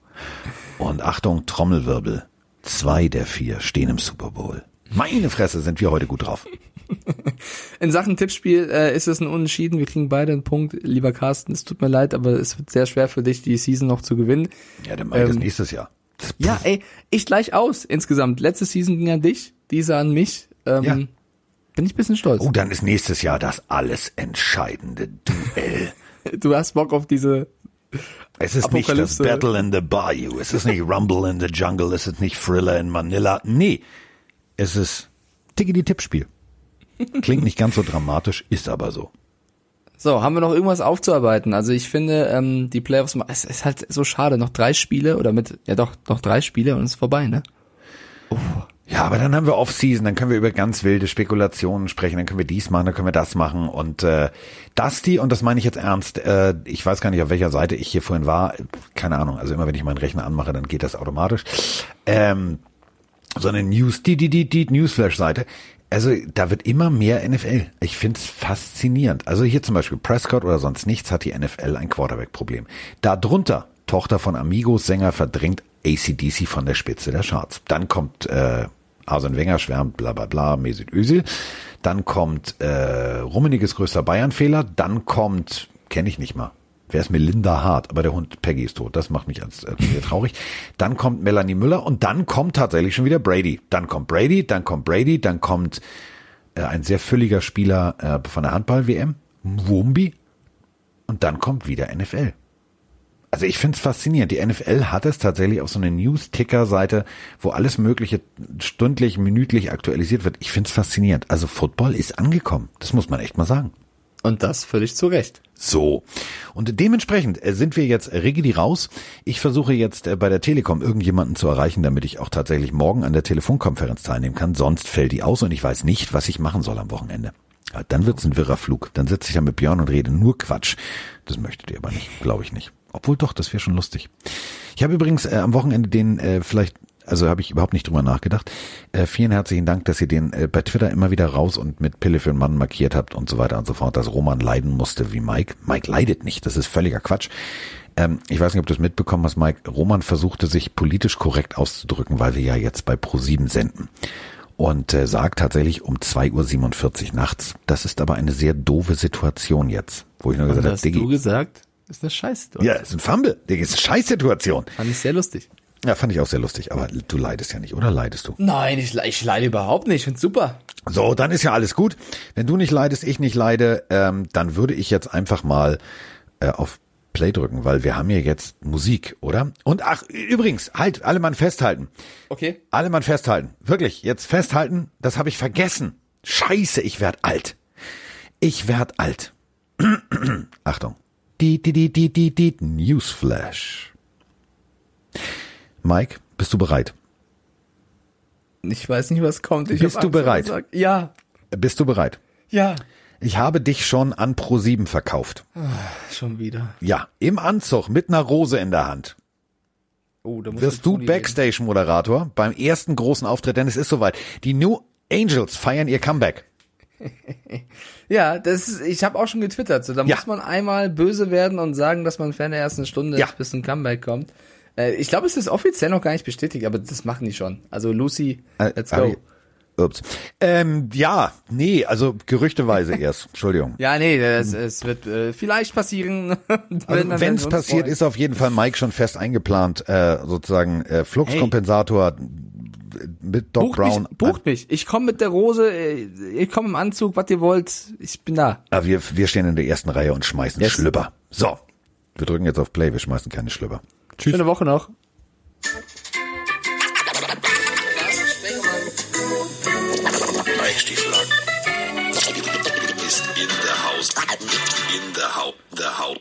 S1: Und Achtung, Trommelwirbel. Zwei der vier stehen im Super Bowl. Meine Fresse, sind wir heute gut drauf.
S2: In Sachen Tippspiel äh, ist es ein Unentschieden. Wir kriegen beide einen Punkt. Lieber Carsten, es tut mir leid, aber es wird sehr schwer für dich, die Season noch zu gewinnen.
S1: Ja, dann mache ich das
S2: Ähm,
S1: nächstes Jahr.
S2: Ja, ey, ich gleich aus insgesamt. Letzte Season ging an dich, diese an mich. Ähm,
S1: Ja.
S2: Bin ich ein bisschen stolz.
S1: Oh, dann ist nächstes Jahr das alles entscheidende Duell.
S2: Du hast Bock auf diese.
S1: Es ist nicht das. Battle in the Bayou, es ist nicht Rumble in the Jungle, es ist nicht Thriller in Manila. Nee, es ist Tickety Tippspiel. Klingt nicht ganz so dramatisch, ist aber so.
S2: So, haben wir noch irgendwas aufzuarbeiten? Also ich finde, ähm, die Playoffs, es ist halt so schade. Noch drei Spiele oder mit, ja doch, noch drei Spiele und es ist vorbei, ne?
S1: Ja, aber dann haben wir Off-Season, dann können wir über ganz wilde Spekulationen sprechen, dann können wir dies machen, dann können wir das machen. Und äh, Dusty, und das meine ich jetzt ernst, äh, ich weiß gar nicht, auf welcher Seite ich hier vorhin war, keine Ahnung, also immer wenn ich meinen Rechner anmache, dann geht das automatisch. Ähm, so eine News, die, die, die, die Newsflash-Seite. Also da wird immer mehr NFL. Ich find's faszinierend. Also hier zum Beispiel Prescott oder sonst nichts hat die NFL ein Quarterback-Problem. Darunter, Tochter von Amigos Sänger verdrängt ACDC von der Spitze der Charts. Dann kommt äh, Arsene Wenger schwärmt, bla bla bla, Mesut Özil. Dann kommt äh, Rummeniges größter Bayern-Fehler. Dann kommt, kenne ich nicht mal, wer ist Melinda Hart, aber der Hund Peggy ist tot. Das macht mich als äh, sehr traurig. Dann kommt Melanie Müller und dann kommt tatsächlich schon wieder Brady. Dann kommt Brady, dann kommt Brady, dann kommt äh, ein sehr fülliger Spieler äh, von der Handball-WM, Wumbi. Und dann kommt wieder NFL. Also ich find's faszinierend. Die NFL hat es tatsächlich auf so eine News-Ticker-Seite, wo alles Mögliche stündlich, minütlich aktualisiert wird. Ich find's faszinierend. Also Football ist angekommen. Das muss man echt mal sagen.
S2: Und das völlig zu Recht.
S1: So. Und dementsprechend äh, sind wir jetzt rigidi raus. Ich versuche jetzt äh, bei der Telekom irgendjemanden zu erreichen, damit ich auch tatsächlich morgen an der Telefonkonferenz teilnehmen kann. Sonst fällt die aus und ich weiß nicht, was ich machen soll am Wochenende. Ja, dann wird's ein wirrer Flug. Dann sitze ich ja mit Björn und rede nur Quatsch. Das möchtet ihr aber nicht, glaube ich nicht. Obwohl doch, das wäre schon lustig. Ich habe übrigens äh, am Wochenende den äh, vielleicht also habe ich überhaupt nicht drüber nachgedacht. Äh, vielen herzlichen Dank, dass ihr den äh, bei Twitter immer wieder raus und mit Pille für den Mann markiert habt und so weiter und so fort, dass Roman leiden musste wie Mike. Mike leidet nicht, das ist völliger Quatsch. Ähm, ich weiß nicht, ob du es mitbekommen hast, Mike. Roman versuchte sich politisch korrekt auszudrücken, weil wir ja jetzt bei Pro7 senden. Und äh, sagt tatsächlich um 2.47 Uhr nachts. Das ist aber eine sehr doofe Situation jetzt, wo ich nur gesagt habe,
S2: hast du
S1: Diggi.
S2: gesagt? Ist eine Scheißsituation.
S1: Ja, ist ein Fumble. Diggi, ist eine Scheißsituation.
S2: Fand ich sehr lustig.
S1: Ja, fand ich auch sehr lustig. Aber du leidest ja nicht, oder leidest du?
S2: Nein, ich, ich leide überhaupt nicht. Ich find's super.
S1: So, dann ist ja alles gut. Wenn du nicht leidest, ich nicht leide, ähm, dann würde ich jetzt einfach mal äh, auf Play drücken, weil wir haben hier jetzt Musik, oder? Und ach, übrigens, halt, alle Mann festhalten.
S2: Okay.
S1: Alle Mann festhalten. Wirklich, jetzt festhalten, das habe ich vergessen. Scheiße, ich werd alt. Ich werd alt. Achtung. Die, die, die, die, die, die, Newsflash. Mike, bist du bereit?
S2: Ich weiß nicht, was kommt. Ich
S1: Bist du
S2: Angst, was
S1: bereit?
S2: er. Ja.
S1: Bist du bereit?
S2: Ja.
S1: Ich habe dich schon an Pro7 verkauft.
S2: Schon wieder.
S1: Ja, im Anzug mit einer Rose in der Hand.
S2: Oh, da muss
S1: Wirst du. Backstage-Moderator beim ersten großen Auftritt, denn es ist soweit. Die New Angels feiern ihr Comeback.
S2: Ja, das ist, ich habe auch schon getwittert. So, da
S1: Ja.
S2: muss man einmal böse werden und sagen, dass man Fan der ersten Stunde
S1: Ja.
S2: ist, bis ein Comeback kommt. Äh, ich glaube, es ist offiziell noch gar nicht bestätigt, aber das machen die schon. Also Lucy,
S1: Äh,
S2: let's go.
S1: Ups. Ähm, ja, nee, also gerüchteweise erst. Entschuldigung.
S2: Ja, nee, das, es wird äh, vielleicht passieren.
S1: Also, Wenn es passiert,
S2: freuen.
S1: ist auf jeden Fall Mike schon fest eingeplant, äh, sozusagen äh, Fluxkompensator mit Doc
S2: Bucht
S1: Brown.
S2: mich, bucht mich. Ich komme mit der Rose, äh, ich komme im Anzug, was ihr wollt. Ich bin da.
S1: Ah, wir, wir stehen in der ersten Reihe und schmeißen
S2: Yes.
S1: Schlüpper. So, wir drücken jetzt auf Play, wir schmeißen keine Schlüpper. Tschüss.
S2: Schöne Woche noch.
S7: Beichtstiefel ist in der Haus. In der Haus. Der Haus.